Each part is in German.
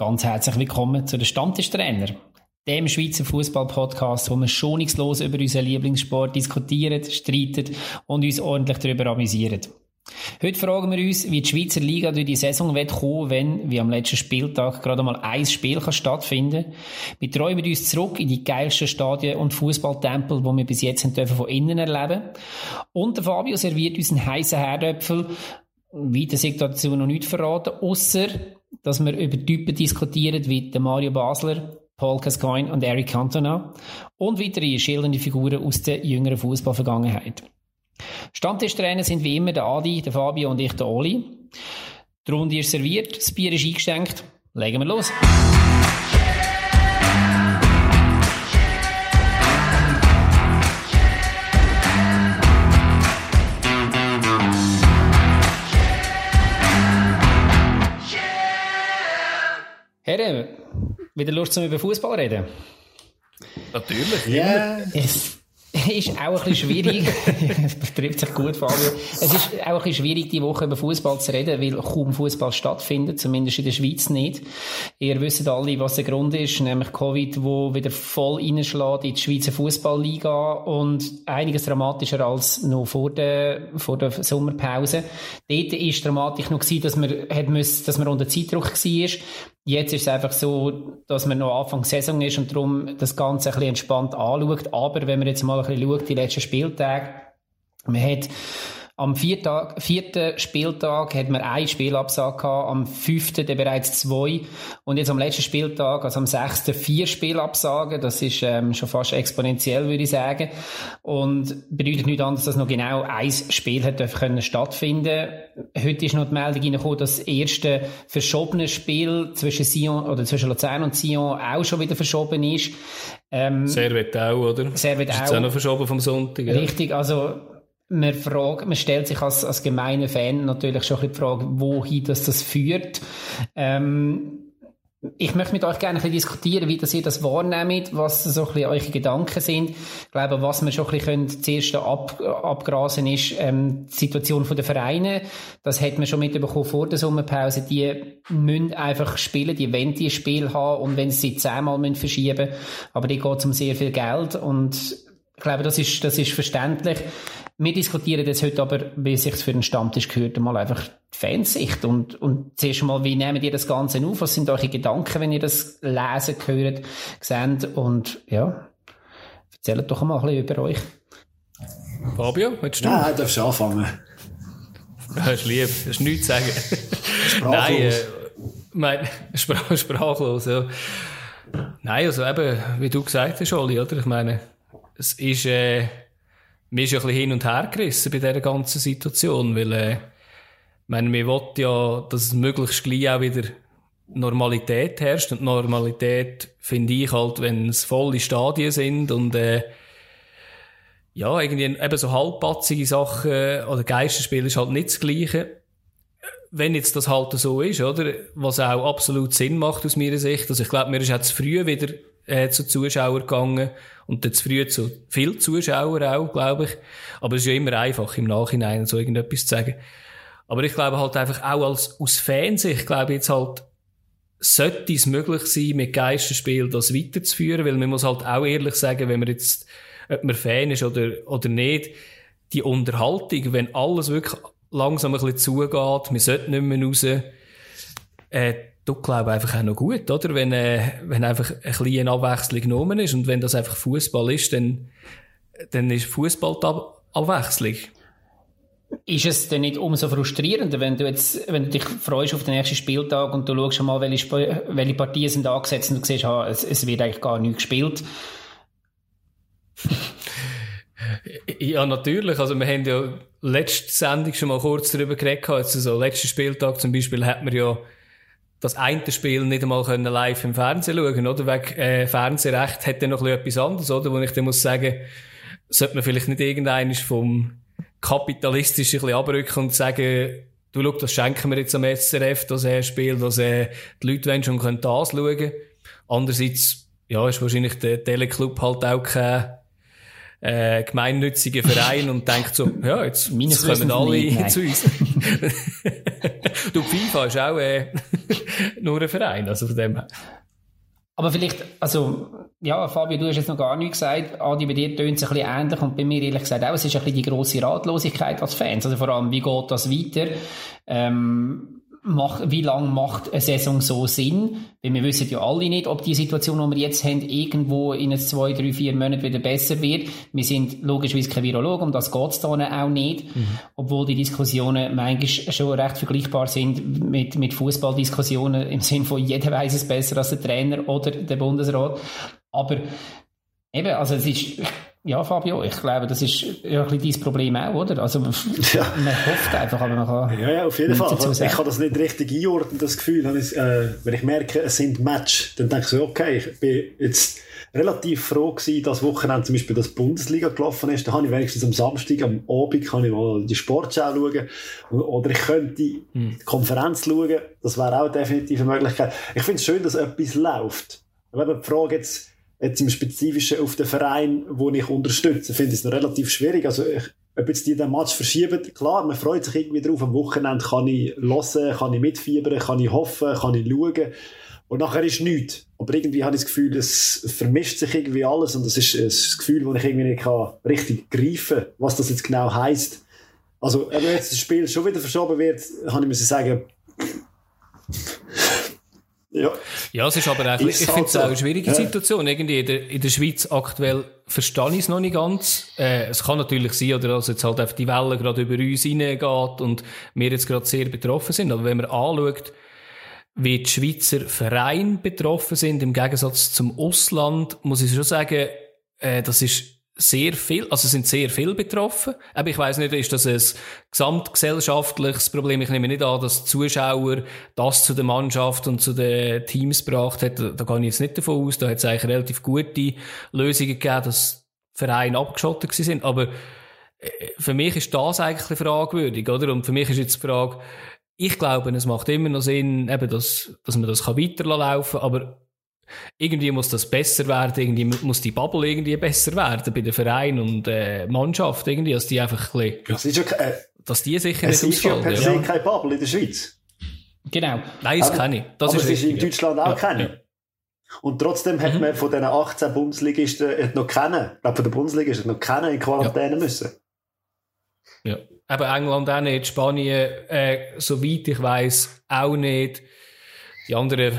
Ganz herzlich willkommen zu den Stammtischtrainer, dem Schweizer Fußball-Podcast, wo wir schonungslos über unseren Lieblingssport diskutieren, streiten und uns ordentlich darüber amüsieren. Heute fragen wir uns, wie die Schweizer Liga durch die Saison wird kommen, wenn, wie am letzten Spieltag, gerade mal ein Spiel kann stattfinden Wir träumen uns zurück in die geilsten Stadien und Fußballtempel, die wir bis jetzt dürfen von innen erleben. Und der Fabio serviert uns einen heissen Herdöpfel. Weiter dazu noch nichts verraten, außer dass wir über Typen diskutieren wie Mario Basler, Paul Gascoigne und Eric Cantona und weitere schildernde Figuren aus der jüngeren Fußballvergangenheit. Stammtischtrainer sind wie immer der Adi, der Fabio und ich, der Oli. Die Runde ist serviert, das Bier ist eingeschenkt. Legen wir los. Herren, wieder Lust zum über Fußball reden? Natürlich. Ja. Yeah ist auch ein bisschen schwierig. das trifft sich gut, Fabio. Es ist auch ein bisschen schwierig, die Woche über Fußball zu reden, weil kaum Fußball stattfindet, zumindest in der Schweiz nicht. Ihr wisst alle, was der Grund ist, nämlich Covid, wo wieder voll reinschlägt in die Schweizer Fußballliga und einiges dramatischer als noch vor der, vor der Sommerpause. Dort ist dramatisch noch gewesen, dass man, hat müssen, dass man unter Zeitdruck war. Jetzt ist es einfach so, dass man noch Anfang Saison ist und darum das Ganze ein bisschen entspannt anschaut. Aber wenn man jetzt mal bisschen schaut, die letzten Spieltage, man hat am vierten, vierten Spieltag hat man ein Spielabsage gehabt, am fünften dann bereits zwei und jetzt am letzten Spieltag, also am sechsten, vier Spielabsagen. Das ist ähm, schon fast exponentiell, würde ich sagen. Und bedeutet nicht anders, dass noch genau ein Spiel hat können stattfinden. Heute ist noch die Meldung reingekommen, dass das erste verschobene Spiel zwischen Sion oder zwischen Luzern und Sion auch schon wieder verschoben ist. Ähm, Servet auch, oder? Servet auch. Ist auch noch verschoben vom Sonntag. Ja. Richtig, also man, fragt, man stellt sich als, als gemeiner Fan natürlich schon ein bisschen die Frage, wohin das, das führt. Ähm, ich möchte mit euch gerne ein bisschen diskutieren, wie das ihr das wahrnehmt, was so ein bisschen eure Gedanken sind. Ich glaube, was wir schon ein bisschen zuerst ab, abgrasen ist, ähm, die Situation der Vereine. Das hat man schon mitbekommen vor der Sommerpause. Die müssen einfach spielen, die wollen die Spiel haben und wenn sie zehnmal müssen verschieben aber die geht um sehr viel Geld und ich glaube, das ist, das ist verständlich. Wir diskutieren jetzt heute aber, wie sich für den Stammtisch gehört, mal einfach die Fansicht und, und zuerst mal, wie nehmt ihr das Ganze auf? Was sind eure Gedanken, wenn ihr das lesen, hört, seht? Und, ja, erzählt doch mal ein bisschen über euch. Fabio, willst du? Nein, darfst du anfangen. Das ist lieb, das ist nichts zu sagen. Sprachlos. Nein, äh, mein, sprach, sprachlos, ja. Nein, also eben, wie du gesagt hast, Oli, oder? Ich meine, es ist, äh, mir ist ja ein bisschen hin und her gerissen bei dieser ganzen Situation, weil, äh, meine, wir wollen ja, dass es möglichst gleich auch wieder Normalität herrscht. Und Normalität finde ich halt, wenn es volle Stadien sind und, äh, ja, irgendwie eben so halbpatzige Sachen oder Geisterspiel ist halt nicht das Gleiche. Wenn jetzt das halt so ist, oder? Was auch absolut Sinn macht aus meiner Sicht. Also ich glaube, mir ist auch zu früh wieder äh, zu Zuschauern gegangen und dann zu früh zu viel Zuschauer auch, glaube ich. Aber es ist ja immer einfach im Nachhinein so irgendetwas zu sagen. Aber ich glaube halt einfach auch als, aus Fansicht, glaube jetzt halt, sollte es möglich sein, mit Geisterspiel das weiterzuführen, weil man muss halt auch ehrlich sagen, wenn man jetzt, ob man Fan ist oder, oder nicht, die Unterhaltung, wenn alles wirklich langsam ein bisschen zugeht, man sollte nicht mehr raus, äh, tut, glaube einfach auch noch gut, oder? Wenn, äh, wenn einfach eine kleine Abwechslung genommen ist und wenn das einfach Fußball ist, dann, dann ist Fußball die Ab Abwechslung. Ist es denn nicht umso frustrierender, wenn du jetzt, wenn du dich freust auf den nächsten Spieltag und du schaust schon mal, welche, welche Partien sind angesetzt und du siehst, ha, es, es wird eigentlich gar nicht gespielt? Ja, natürlich. Also, wir haben ja letzte Sendung schon mal kurz darüber geredet. Also, so, letzten Spieltag zum Beispiel hat man ja das eine Spiel nicht einmal können live im Fernsehen schauen, oder? Wegen äh, Fernsehrecht hat dann noch etwas anderes, oder? Wo ich dann muss sagen, sollte man vielleicht nicht irgendeines vom kapitalistisch ein bisschen abrücken und sagen, du schau, das schenken wir jetzt am SRF, das äh, Spiel, dass äh, die Leute wollen schon können das schauen. Andererseits, ja, ist wahrscheinlich der Teleclub halt auch kein äh, gemeinnützigen Verein und denkt so, ja, jetzt, jetzt kommen alle nicht, zu uns. du, FIFA ist auch äh, nur ein Verein, also von dem her. Aber vielleicht, also, ja, Fabio, du hast jetzt noch gar nichts gesagt. Adi, bei dir tönt es ein bisschen ähnlich und bei mir ehrlich gesagt auch. Es ist ein bisschen die grosse Ratlosigkeit als Fans. Also vor allem, wie geht das weiter? Ähm, macht, wie lange macht eine Saison so Sinn? Weil wir wissen ja alle nicht, ob die Situation, die wir jetzt haben, irgendwo in zwei, drei, vier Monaten wieder besser wird. Wir sind logischerweise kein Virologe, um das geht es da auch nicht. Mhm. Obwohl die Diskussionen manchmal schon recht vergleichbar sind mit, mit Fußballdiskussionen im Sinne von jeder weiß es besser als der Trainer oder der Bundesrat. Aber eben, also es ist, ja, Fabio, ich glaube, das ist ja ein bisschen dein Problem auch, oder? Also, ja. man hofft einfach, aber man kann. Ja, ja, auf jeden Fall. Ich kann das nicht richtig einordnen, das Gefühl. Wenn ich, äh, wenn ich merke, es sind Match, dann denke ich so, okay, ich bin jetzt relativ froh gewesen, dass Wochenende zum Beispiel das Bundesliga gelaufen ist. Da habe ich wenigstens am Samstag, am Abend, kann ich mal die Sportschau schauen. Oder ich könnte die hm. Konferenz schauen. Das wäre auch definitiv eine Möglichkeit. Ich finde es schön, dass etwas läuft. Wenn man die Frage jetzt, Jetzt im Spezifischen auf den Verein, den ich unterstütze, finde ich es noch relativ schwierig. Also, ich, ob jetzt die den Match verschieben, klar, man freut sich irgendwie drauf. Am Wochenende kann ich hören, kann ich mitfiebern, kann ich hoffen, kann ich schauen. Und nachher ist nichts. Aber irgendwie habe ich das Gefühl, es vermischt sich irgendwie alles und das ist ein Gefühl, das ich irgendwie nicht kann richtig greifen kann, was das jetzt genau heisst. Also, wenn jetzt das Spiel schon wieder verschoben wird, kann ich mir sagen, ja. ja, es ist aber auch, ist ich finde es auch eine schwierige Situation. Irgendwie in der, in der Schweiz aktuell verstehe ich es noch nicht ganz. Äh, es kann natürlich sein, oder dass jetzt halt einfach die Welle gerade über uns hineingeht und wir jetzt gerade sehr betroffen sind. Aber wenn man anschaut, wie die Schweizer Vereine betroffen sind, im Gegensatz zum Ausland, muss ich schon sagen, äh, das ist sehr viel, also sind sehr viel betroffen. Aber ich weiß nicht, ist das ein gesamtgesellschaftliches Problem? Ich nehme nicht an, dass Zuschauer das zu der Mannschaft und zu den Teams gebracht hat. Da, da gehe ich jetzt nicht davon aus. Da hat es eigentlich relativ gute Lösungen gegeben, dass Vereine abgeschottet sind. Aber äh, für mich ist das eigentlich fragwürdig, oder? Und für mich ist jetzt die Frage, ich glaube, es macht immer noch Sinn, eben, dass, dass man das weiterlaufen kann, aber irgendwie muss das besser werden, irgendwie muss die Bubble irgendwie besser werden bei den Vereinen und äh, Mannschaft irgendwie, dass die einfach ein bisschen, das ist ja, äh, dass die sicher nicht ausfallen. Es ist ja per se keine Bubble in der Schweiz. Genau. Nein, das kenne ich. Das aber ist es ist in Deutschland auch ja, keine. Ja. Und trotzdem hat mhm. man von diesen 18 Bundesligisten noch kennen, ich glaube von der Bundesliga ist noch kennen in Quarantäne ja. müssen. Ja. Aber England auch nicht, Spanien, äh, soweit ich weiß auch nicht. Die anderen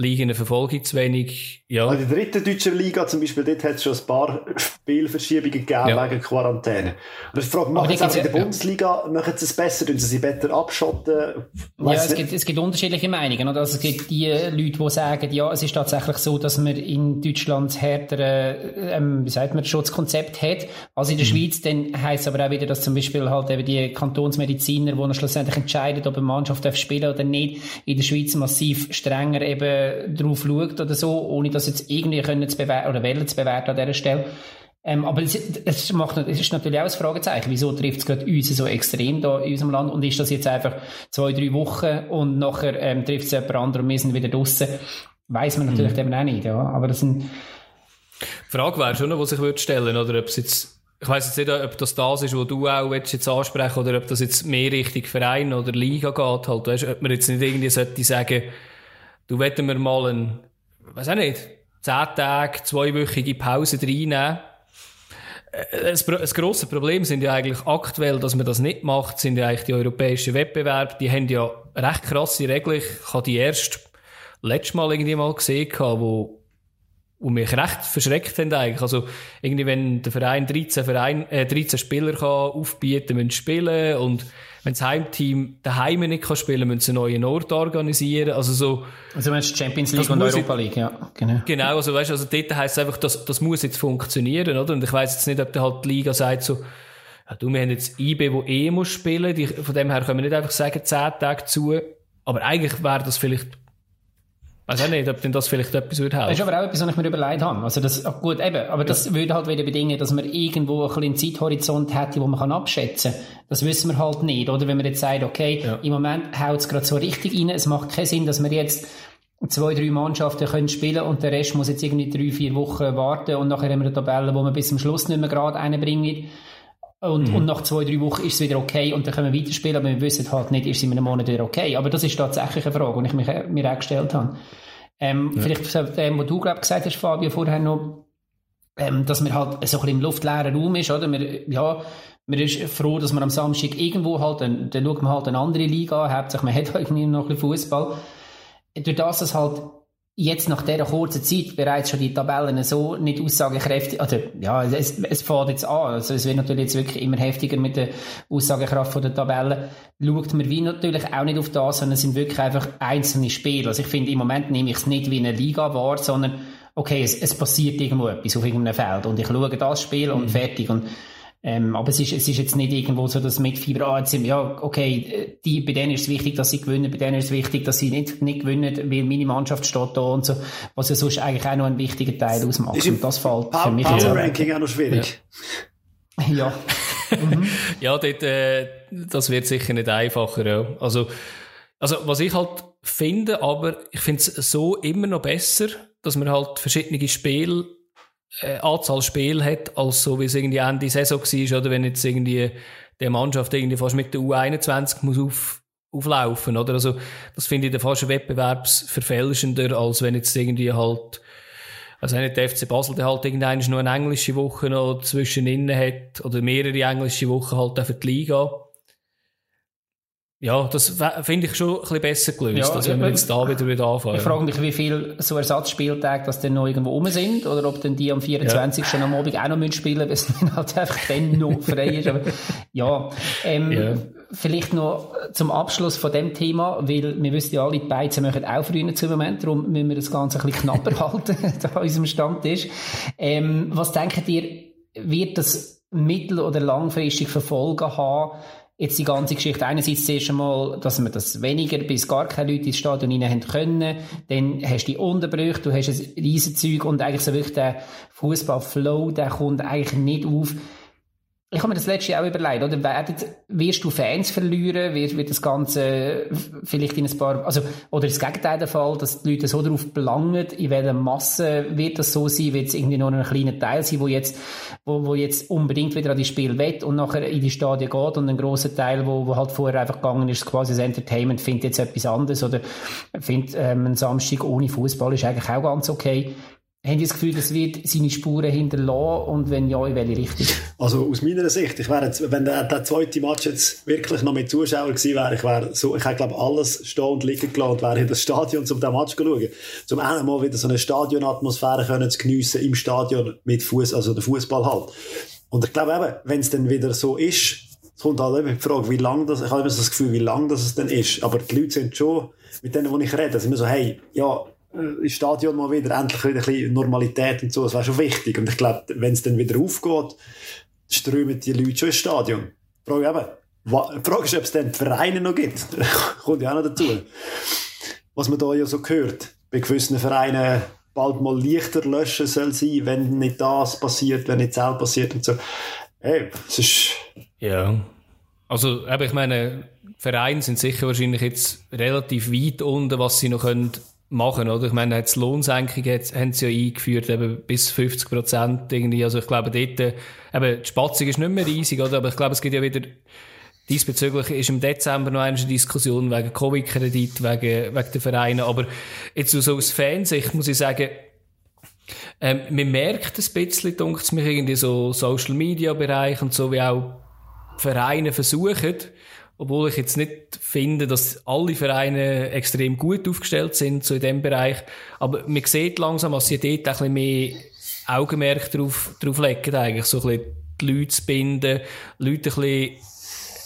Ligen verfolge ich zu wenig. Ja. In der dritten deutschen Liga zum Beispiel, dort hat es schon ein paar Spielverschiebungen gegeben ja. wegen Quarantäne. Und ich frage, machen sie auch in der Bundesliga, ja. machen sie es besser, tun sie sie besser abschotten? ja, es gibt, es gibt unterschiedliche Meinungen. Oder? Also es gibt die Leute, die sagen, ja, es ist tatsächlich so, dass man in Deutschland härtere, ähm, wie sagt man, Schutzkonzept hat als in der mhm. Schweiz. Dann heisst es aber auch wieder, dass zum Beispiel halt eben die Kantonsmediziner, die schlussendlich entscheiden, ob eine Mannschaft spielen darf oder nicht, in der Schweiz massiv strenger eben drauf schaut oder so, ohne das jetzt irgendwie können zu bewerten oder wollen zu bewerten an dieser Stelle. Ähm, aber es, es, macht, es ist natürlich auch ein Fragezeichen. Wieso trifft es gerade uns so extrem da in unserem Land? Und ist das jetzt einfach zwei, drei Wochen und nachher ähm, trifft es jemand anderes und wir sind wieder draussen? Weiß man natürlich mhm. eben auch nicht. Ja. Aber das sind die Frage wäre schon, was ich würde stellen, oder ob es jetzt ich weiss jetzt nicht, ob das das ist, was du auch jetzt ansprechen oder ob das jetzt mehr Richtung Verein oder Liga geht, halt, weißt, ob man jetzt nicht irgendwie sollte sagen, du wetten wir mal ein, weiß auch nicht, zehn Tage, zweiwöchige Pause reinnehmen. Äh, ein grosses Problem sind ja eigentlich aktuell, dass man das nicht macht, sind ja eigentlich die europäischen Wettbewerbe. Die haben ja recht krasse Regeln. Ich habe die erst letztes Mal irgendwie mal gesehen, wo und mich recht verschreckt haben eigentlich. Also, irgendwie, wenn der Verein 13, Verein, äh, 13 Spieler kann aufbieten müssen spielen und wenn das Heimteam daheim nicht kann spielen, müssen sie einen neuen Ort organisieren. Also so. Also meinst Champions League und Europa League, ja. Genau. Genau, also weißt, also dort heisst es einfach, das, das muss jetzt funktionieren, oder? Und ich weiss jetzt nicht, ob der halt die Liga sagt so, ja, du, wir haben jetzt IB, wo eh muss spielen, die, von dem her können wir nicht einfach sagen, 10 Tage zu. Aber eigentlich wäre das vielleicht Weiß auch nicht, ob denn das vielleicht etwas würde helfen. Das ist aber auch etwas, was ich mir überlegt habe. Also das, gut, eben, aber das ja. würde halt wieder bedingen, dass man irgendwo ein bisschen Zeithorizont hätte, wo man kann abschätzen kann. Das wissen wir halt nicht, oder? Wenn man jetzt sagt, okay, ja. im Moment haut es gerade so richtig rein, es macht keinen Sinn, dass wir jetzt zwei, drei Mannschaften können spielen und der Rest muss jetzt irgendwie drei, vier Wochen warten und nachher haben wir eine Tabelle, wo man bis zum Schluss nicht mehr gerade reinbringen. Und, mhm. und nach zwei, drei Wochen ist es wieder okay und dann können wir weiterspielen, aber wir wissen halt nicht, ist es in einem Monat wieder okay. Aber das ist tatsächlich eine Frage, die ich mich, mir auch gestellt habe. Ähm, ja. Vielleicht zu dem, was du, glaub, gesagt hast, Fabio, vorher noch, ähm, dass man halt so ein bisschen im luftleeren Raum ist, oder? Wir, ja, man ist froh, dass man am Samstag irgendwo halt, dann, dann schaut man halt eine andere Liga an, hauptsächlich man hat halt irgendwie noch ein bisschen Fußball. Durch das, dass halt jetzt nach dieser kurzen Zeit bereits schon die Tabellen so nicht aussagekräftig, oder, ja, es, es fährt jetzt an, also es wird natürlich jetzt wirklich immer heftiger mit der Aussagekraft der Tabellen, schaut man wie natürlich auch nicht auf das, sondern es sind wirklich einfach einzelne Spiele. Also ich finde, im Moment nehme ich es nicht wie eine Liga wahr, sondern okay, es, es passiert irgendwo etwas auf irgendeinem Feld und ich schaue das Spiel und mhm. fertig und ähm, aber es ist, es ist jetzt nicht irgendwo so, dass mit Fieber, ah, jetzt sind, ja, okay, die, bei denen ist es wichtig, dass sie gewinnen, bei denen ist es wichtig, dass sie nicht, nicht gewinnen, weil meine Mannschaft steht da und so, was ja sonst eigentlich auch noch ein wichtiger Teil ausmacht. Ist und das fällt für mich Power Ranking auch noch schwierig. Ja. ja. mhm. ja, dort, äh, das wird sicher nicht einfacher, ja. Also, also, was ich halt finde, aber ich finde es so immer noch besser, dass man halt verschiedene Spiele äh, Anzahl Spiel hat, als so wie es irgendwie Ende Saison war, oder wenn jetzt irgendwie der Mannschaft irgendwie fast mit der U21 muss auf, auflaufen, oder? Also, das finde ich dann fast wettbewerbsverfälschender, als wenn jetzt irgendwie halt, also wenn der FC Basel der halt irgendeine nur eine englische Woche noch zwischen innen hat, oder mehrere englische Wochen halt auch für die Liga. Ja, das finde ich schon ein bisschen besser gelöst, ja, als wenn wir jetzt da wieder wieder anfangen. Ich frage mich, wie viele so Ersatzspieltage das denn noch irgendwo rum sind, oder ob denn die am 24. Ja. am Abend auch noch spielen müssen, weil es dann halt einfach dann noch frei ist. Aber, ja, ähm, ja. vielleicht noch zum Abschluss von dem Thema, weil wir wissen ja alle, die Beizen machen auch früher zu Moment, darum müssen wir das Ganze ein bisschen knapper halten, da an unserem Stammtisch. Ähm, was denkt ihr, wird das mittel- oder langfristig Verfolgen haben, jetzt die ganze Geschichte einerseits zuerst einmal, dass wir das weniger bis gar keine Leute ins Stadion rein haben können, dann hast du die Unterbrüche, du hast ein Riesenzeug und eigentlich so wirklich der Fußballflow, der kommt eigentlich nicht auf. Ich habe mir das letzte Jahr auch überlegt, oder? Werden, wirst du Fans verlieren? Wird, wird das Ganze vielleicht in ein paar, also, oder das Gegenteil der Fall, dass die Leute so darauf belangen, in welcher Masse wird das so sein? Wird es irgendwie nur ein kleiner Teil sein, wo jetzt, wo, wo jetzt unbedingt wieder an die Spiel wett und nachher in die Stadien geht und ein grosser Teil, wo, wo halt vorher einfach gegangen ist, quasi das Entertainment, findet jetzt etwas anderes oder findet, ähm, ein Samstag ohne Fußball ist eigentlich auch ganz okay. Haben Sie das Gefühl, das wird seine Spuren hinterlassen und wenn ja, in welche Richtung? Also aus meiner Sicht, ich wäre jetzt, wenn der, der zweite Match jetzt wirklich noch mit Zuschauern gewesen wäre, ich wäre so, ich hätte glaube alles stehen und liegen gelassen und wäre in das Stadion, um den Match zu schauen. Zum einen mal wieder so eine Stadionatmosphäre zu geniessen im Stadion mit Fuß, also der Fußball halt. Und ich glaube eben, wenn es dann wieder so ist, es kommt halt eben die Frage, wie lang das, ich habe immer so das Gefühl, wie lang das es dann ist. Aber die Leute sind schon, mit denen, die ich rede, sind immer so, hey, ja, ins Stadion mal wieder, endlich wieder ein bisschen Normalität und so, das wäre schon wichtig. Und ich glaube, wenn es dann wieder aufgeht, strömen die Leute schon ins Stadion. Frage, eben, die Frage ist, ob es dann Vereine noch gibt. Kommt ja auch noch dazu. Was man da ja so hört, bei gewissen Vereinen bald mal Lichter löschen soll sein, wenn nicht das passiert, wenn nicht das passiert und so. Hey, es ist... Ja. Also, eben, ich meine, Vereine sind sicher wahrscheinlich jetzt relativ weit unten, was sie noch können machen, oder? Ich meine, jetzt Lohnsenkung jetzt, haben sie ja eingeführt, eben bis 50 Prozent irgendwie. Also ich glaube, dort, äh, eben, die Spatzung ist nicht mehr riesig, oder? Aber ich glaube, es gibt ja wieder, diesbezüglich ist im Dezember noch eine Diskussion wegen Covid-Kredit, wegen, wegen den Vereinen. Aber jetzt so aus Fansicht muss ich sagen, ähm, man merkt ein bisschen, dunkt es mich irgendwie so Social Media Bereich und so, wie auch Vereine versuchen, obwohl ich jetzt nicht finde, dass alle Vereine extrem gut aufgestellt sind so in dem Bereich. Aber man sieht langsam, dass sie dort ein bisschen mehr Augenmerk drauf, drauf legen, eigentlich. So ein bisschen die Leute zu binden, Leute ein bisschen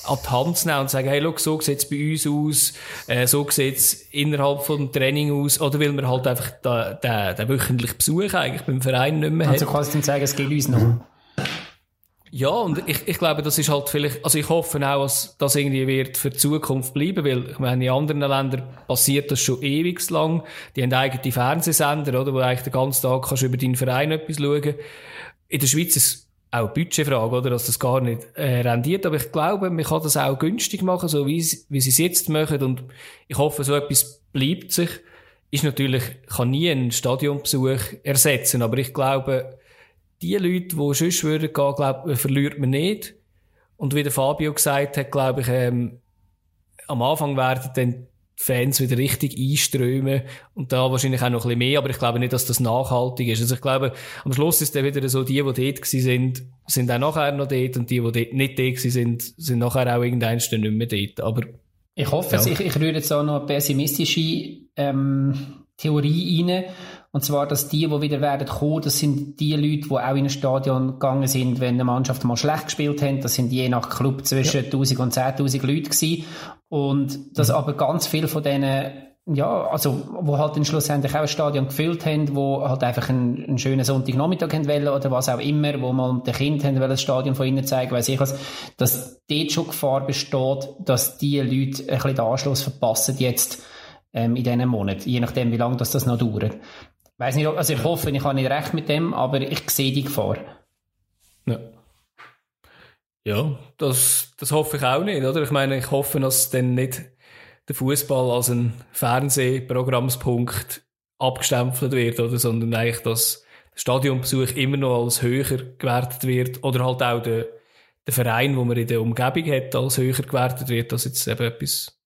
an die Hand zu nehmen und zu sagen, hey, look, so sieht's bei uns aus, äh, so sieht's innerhalb vom Training aus, oder weil man halt einfach den, den, den wöchentlichen Besuch eigentlich beim Verein nicht mehr also hat. Also kannst du sagen, es geht uns noch. Ja, und ich, ich glaube, das ist halt vielleicht, also ich hoffe auch, dass das irgendwie wird für die Zukunft bleiben, weil ich meine, in anderen Ländern passiert das schon ewig lang. Die haben eigene Fernsehsender, oder, wo eigentlich den ganzen Tag kannst über deinen Verein etwas schauen. In der Schweiz ist es auch eine Budgetfrage, oder, dass das gar nicht äh, rendiert. Aber ich glaube, man kann das auch günstig machen, so wie, wie sie es jetzt machen. Und ich hoffe, so etwas bleibt sich ist natürlich, kann nie einen Stadionbesuch ersetzen, aber ich glaube, die Leute, die sonst würden gehen, glaube, verliert man nicht. Und wie der Fabio gesagt hat, glaube ich, ähm, am Anfang werden dann Fans wieder richtig einströmen und da wahrscheinlich auch noch ein bisschen mehr, aber ich glaube nicht, dass das nachhaltig ist. Also ich glaube, am Schluss ist dann wieder so, die, die dort gewesen sind, sind auch nachher noch dort und die, die dort nicht dort gewesen sind, sind nachher auch irgendwann nicht mehr dort. Aber ich hoffe, ja. ich, ich rühre jetzt auch noch eine pessimistische ähm, Theorie rein. Und zwar, dass die, die wieder werden kommen, das sind die Leute, die auch in ein Stadion gegangen sind, wenn eine Mannschaft mal schlecht gespielt hat. Das sind je nach Club zwischen ja. 1000 und 10.000 Leute gewesen. Und dass mhm. aber ganz viel von denen ja, also, wo halt dann schlussendlich auch ein Stadion gefüllt haben, wo halt einfach einen, einen schönen Sonntagnachmittag haben wollen oder was auch immer, wo man den Kind haben wollen, das Stadion von innen zeigen, weiss ich was, dass dort schon Gefahr besteht, dass die Leute ein bisschen den Anschluss verpassen jetzt, ähm, in diesen Monaten, je nachdem, wie lange das, das noch dauert. Weiss nicht, also ich hoffe, ich habe nicht recht mit dem, aber ich sehe die Gefahr. Ja. Ja, das, das hoffe ich auch nicht, oder? Ich meine, ich hoffe, dass dann nicht der Fußball als ein Fernsehprogrammspunkt abgestempelt wird, oder? Sondern eigentlich, dass der Stadionbesuch immer noch als höher gewertet wird oder halt auch der, der Verein, wo man in der Umgebung hat, als höher gewertet wird, als jetzt eben etwas,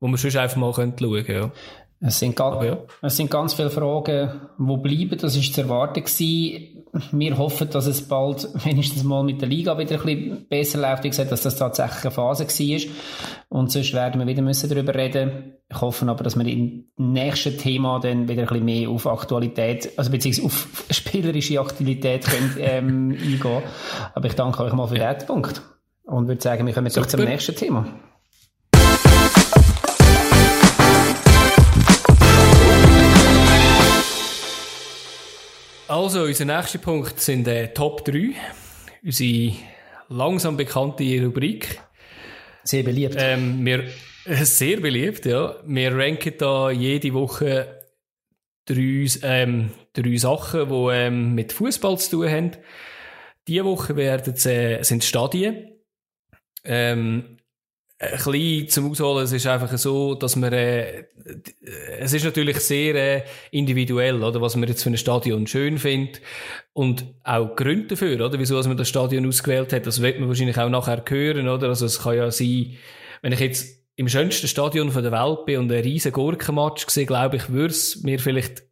wo man sonst einfach mal schauen könnte, ja. Es sind, ganz, ja. es sind ganz viele Fragen, wo bleiben. Das ist zu erwarten gewesen. Wir hoffen, dass es bald wenigstens mal mit der Liga wieder ein bisschen besser läuft. Wie gesagt, dass das tatsächlich eine Phase war. Und sonst werden wir wieder müssen darüber reden. Ich hoffe aber, dass wir im nächsten Thema dann wieder ein bisschen mehr auf Aktualität, also beziehungsweise auf spielerische Aktualität können, ähm, eingehen. Aber ich danke euch mal für den Punkt. Und würde sagen, wir kommen jetzt zum nächsten Thema. Also, unser nächster Punkt sind äh, Top 3. Unsere langsam bekannte Rubrik. Sehr beliebt. Ähm, wir, äh, sehr beliebt, ja. Wir ranken da jede Woche drei, ähm, drei Sachen, die ähm, mit Fußball zu tun haben. Diese Woche werden äh, sind Stadien. Ähm, ein bisschen zum Ausholen, es ist einfach so, dass man, äh, es ist natürlich sehr äh, individuell, oder, was man jetzt für ein Stadion schön findet. Und auch Gründe dafür, oder, wieso man das Stadion ausgewählt hat, das wird man wahrscheinlich auch nachher hören, oder, also es kann ja sein, wenn ich jetzt im schönsten Stadion der Welt bin und einen riesen Gurkenmatch sehe, glaube ich, würde es mir vielleicht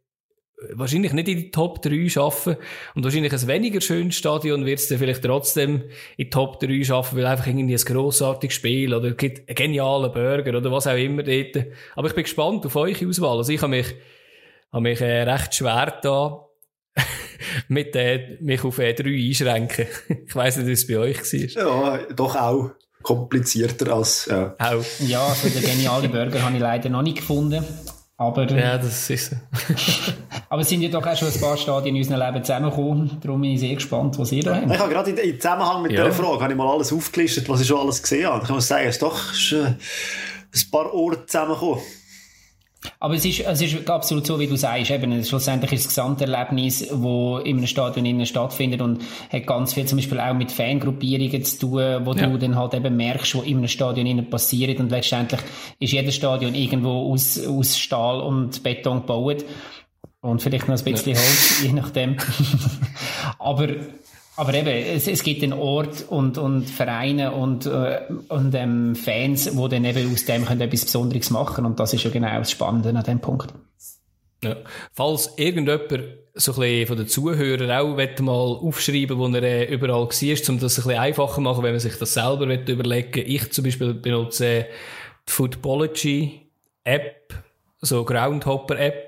wahrscheinlich nicht in die Top 3 schaffen und wahrscheinlich ein weniger schönes Stadion wird es dann vielleicht trotzdem in die Top 3 schaffen, weil einfach irgendwie ein grossartiges Spiel oder gibt einen genialen Burger oder was auch immer dort. Aber ich bin gespannt auf eure Auswahl. Also ich habe mich, habe mich äh, recht schwer da mit äh, mich auf äh, 3 einschränken. ich weiss nicht, wie es bei euch war. Ja, doch auch komplizierter als ja. Auch. Ja, also den genialen Burger habe ich leider noch nicht gefunden. Aber, ja, das ist so. aber es sind ja doch auch schon ein paar Stadien in unserem Leben zusammengekommen. Darum bin ich sehr gespannt, was ihr da habt. Ich habe gerade in, Zusammenhang mit ja. dieser Frage habe ich mal alles aufgelistet, was ich schon alles gesehen habe. Ich muss sagen, es ist doch schon ein paar Orte zusammengekommen. Aber es ist, es ist absolut so, wie du sagst. Eben, schlussendlich ist das Gesamterlebnis, das in einem Stadion innen stattfindet und hat ganz viel zum Beispiel auch mit Fangruppierungen zu tun, wo ja. du dann halt eben merkst, was in einem Stadion innen passiert und letztendlich ist jedes Stadion irgendwo aus, aus Stahl und Beton gebaut und vielleicht noch ein bisschen ja. Holz, je nachdem. Aber aber eben, es, es gibt einen Ort und, und Vereine und, äh, und ähm, Fans, die dann eben aus dem können etwas Besonderes machen und das ist ja genau das Spannende an dem Punkt. Ja. Falls irgendjemand so ein bisschen von den Zuhörern auch mal aufschreiben wo er äh, überall war, um das ein bisschen einfacher machen, wenn man sich das selber überlegen Ich zum Beispiel benutze die Footballogy App, so Groundhopper App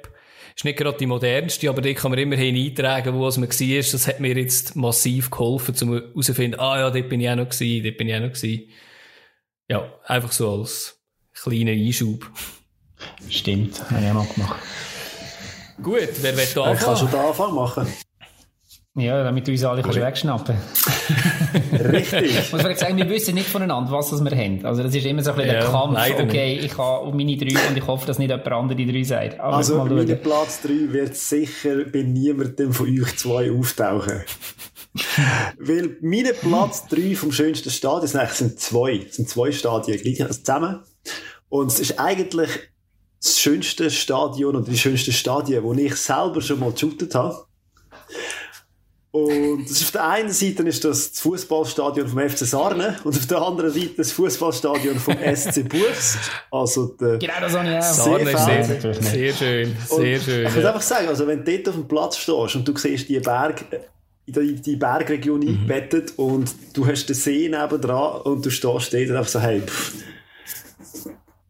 ist nicht gerade die modernste, aber die kann man immerhin eintragen, wo man war. Das hat mir jetzt massiv geholfen, um herauszufinden, ah ja, dort bin ich auch noch gewesen, dort bin ich auch noch gewesen. Ja, einfach so als kleiner Einschub. Stimmt, habe ich auch mal gemacht. Gut, wer will da anfangen? Ich kann schon den Anfang machen. Ja, damit du uns alle kannst wegschnappen Richtig. Muss man sagen, wir wissen nicht voneinander, was wir haben. Also das ist immer so ein bisschen ja, der Kampf. Okay, nicht. ich habe meine drei und ich hoffe, dass nicht jemand andere die drei sagt. Aber also mein Platz drei wird sicher bei niemandem von euch zwei auftauchen. Weil meine Platz drei vom schönsten Stadion sind, sind zwei. Es sind zwei Stadien gleich zusammen. Und es ist eigentlich das schönste Stadion oder die schönsten Stadien, wo ich selber schon mal geshootet habe. Und das ist auf der einen Seite ist das, das Fußballstadion vom FC Sarne und auf der anderen Seite das Fußballstadion vom SC Buchs. Also der genau, das habe ich auch. Sarne ist sehr, sehr schön, sehr und schön. Ich muss einfach sagen, also wenn du dort auf dem Platz stehst und du siehst die Berg, die, die Bergregion mhm. eingebettet und du hast den See nebendran und du stehst dort und einfach so, hey, pff,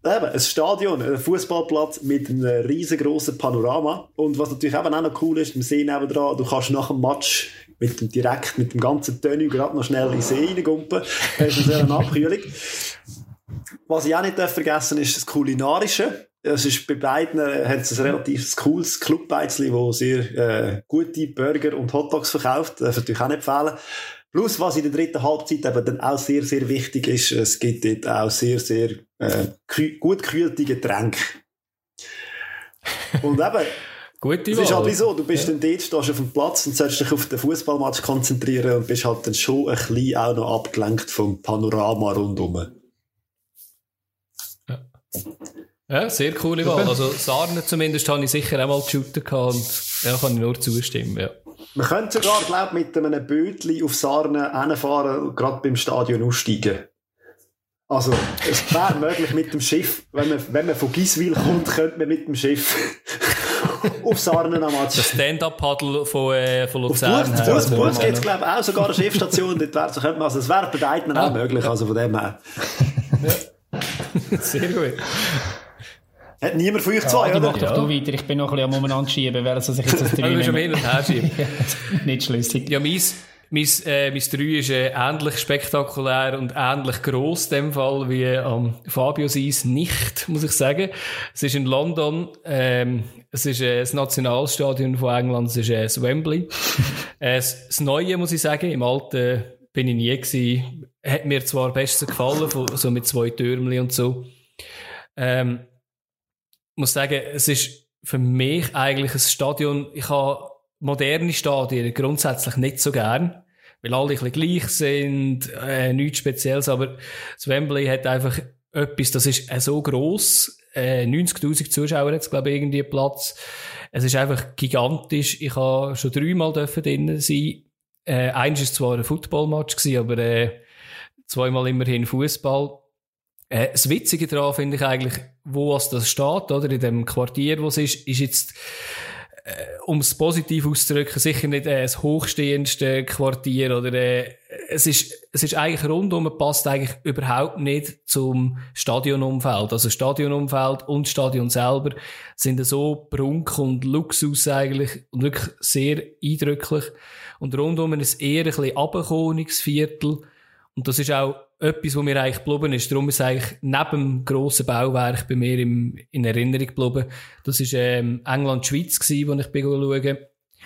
Eben, ein Stadion, ein Fußballplatz mit einem riesengroßen Panorama. Und was natürlich eben auch noch cool ist, im See nebenan, du kannst nach dem Match mit dem, direkt mit dem ganzen Tenue gerade noch schnell in den See reingumpen. Das ist eine Abkühlung. Was ich auch nicht vergessen ist das Kulinarische. Es ist bei beiden äh, hat es ein relativ cooles Clubbeizli, wo sehr äh, gute Burger und Hotdogs verkauft. Das natürlich auch nicht fehlen. Plus, was in der dritten Halbzeit eben dann auch sehr, sehr wichtig ist, es gibt dort auch sehr, sehr äh, gut gekühlte Getränke. Und eben, Gute es ist halt so, du bist ja. dann dort, stehst auf dem Platz und sollst dich auf den Fußballmatch konzentrieren und bist halt dann schon ein bisschen auch noch abgelenkt vom Panorama rundum. Ja. ja, sehr coole Wahl. Also Sarne zumindest habe ich sicher auch mal geshootet und ja, kann ich nur zustimmen, ja. Man könnte sogar, glaube mit einem Bötli auf Sarne hinfahren und gerade beim Stadion aussteigen. Also, es wäre möglich mit dem Schiff, wenn man, wenn man von Giswil kommt, könnte man mit dem Schiff auf Sarne am Match. Das Stand-Up-Paddle von, äh, von Luzern. Auf Buch, Buch gibt es, glaube ich, auch sogar eine Schiffstation. dort wäre, so könnte man, also, es wäre bei beiden auch möglich, also von dem her. Sehr gut. Hat niemand von euch zwei, ja, oder? Mach doch ja. du weiter. Ich bin noch ein bisschen am Umeinander schieben, während sich jetzt das drei schon hin und her schieben. Nicht schlüssig. Ja, mein, mein, äh, mein 3 ist äh, ähnlich spektakulär und ähnlich gross in dem Fall wie am ähm, Fabio Seis nicht, muss ich sagen. Es ist in London, ähm, es ist äh, das Nationalstadion von England, es ist äh, das Wembley. äh, das, das Neue, muss ich sagen, im Alten bin ich nie gewesen. Hat mir zwar am besten gefallen, so mit zwei Türmchen und so. Ähm, muss sagen, es ist für mich eigentlich ein Stadion, ich habe moderne Stadien grundsätzlich nicht so gern, weil alle ein bisschen gleich sind, äh, nichts Spezielles, aber das Wembley hat einfach etwas, das ist äh, so gross, äh, 90.000 Zuschauer es, glaube ich, irgendwie Platz. Es ist einfach gigantisch. Ich habe schon dreimal drinnen sein. Äh, eins war zwar ein Footballmatch, aber äh, zweimal immerhin Fußball. Äh, das Witzige daran finde ich eigentlich, wo es das steht, oder, in dem Quartier, wo es ist, ist jetzt, äh, um es positiv auszudrücken, sicher nicht äh, das hochstehendste Quartier, oder, äh, es ist, es ist eigentlich rundum, passt eigentlich überhaupt nicht zum Stadionumfeld. Also Stadionumfeld und Stadion selber sind so Prunk und Luxus eigentlich und wirklich sehr eindrücklich. Und rundum ist eher ein bisschen Abendkohnungsviertel. Und das ist auch etwas, was mir eigentlich geblieben ist. Darum ist eigentlich neben dem grossen Bauwerk bei mir im, in Erinnerung geblieben. Das war ähm, England-Schweiz wo ich bin schauen.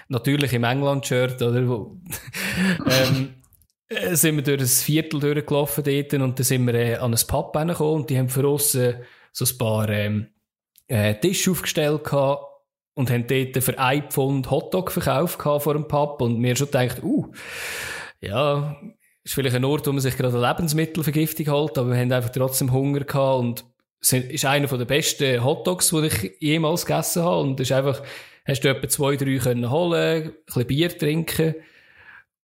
Natürlich im England-Shirt, oder? Wo, ähm, äh, sind wir durch ein Viertel durchgelaufen dort und dann sind wir äh, an ein Pub gekommen und die haben für uns äh, so ein paar ähm, äh, Tische aufgestellt gehabt und haben dort für ein Pfund Hotdog verkauft vor dem Pub und mir schon gedacht, uh, ja, ist vielleicht ein Ort, wo man sich gerade eine Lebensmittelvergiftung holt, aber wir haben einfach trotzdem Hunger gehabt und es ist einer der besten Hotdogs, die ich jemals gegessen habe und ist einfach, hast du etwa zwei, drei können holen, ein bisschen Bier trinken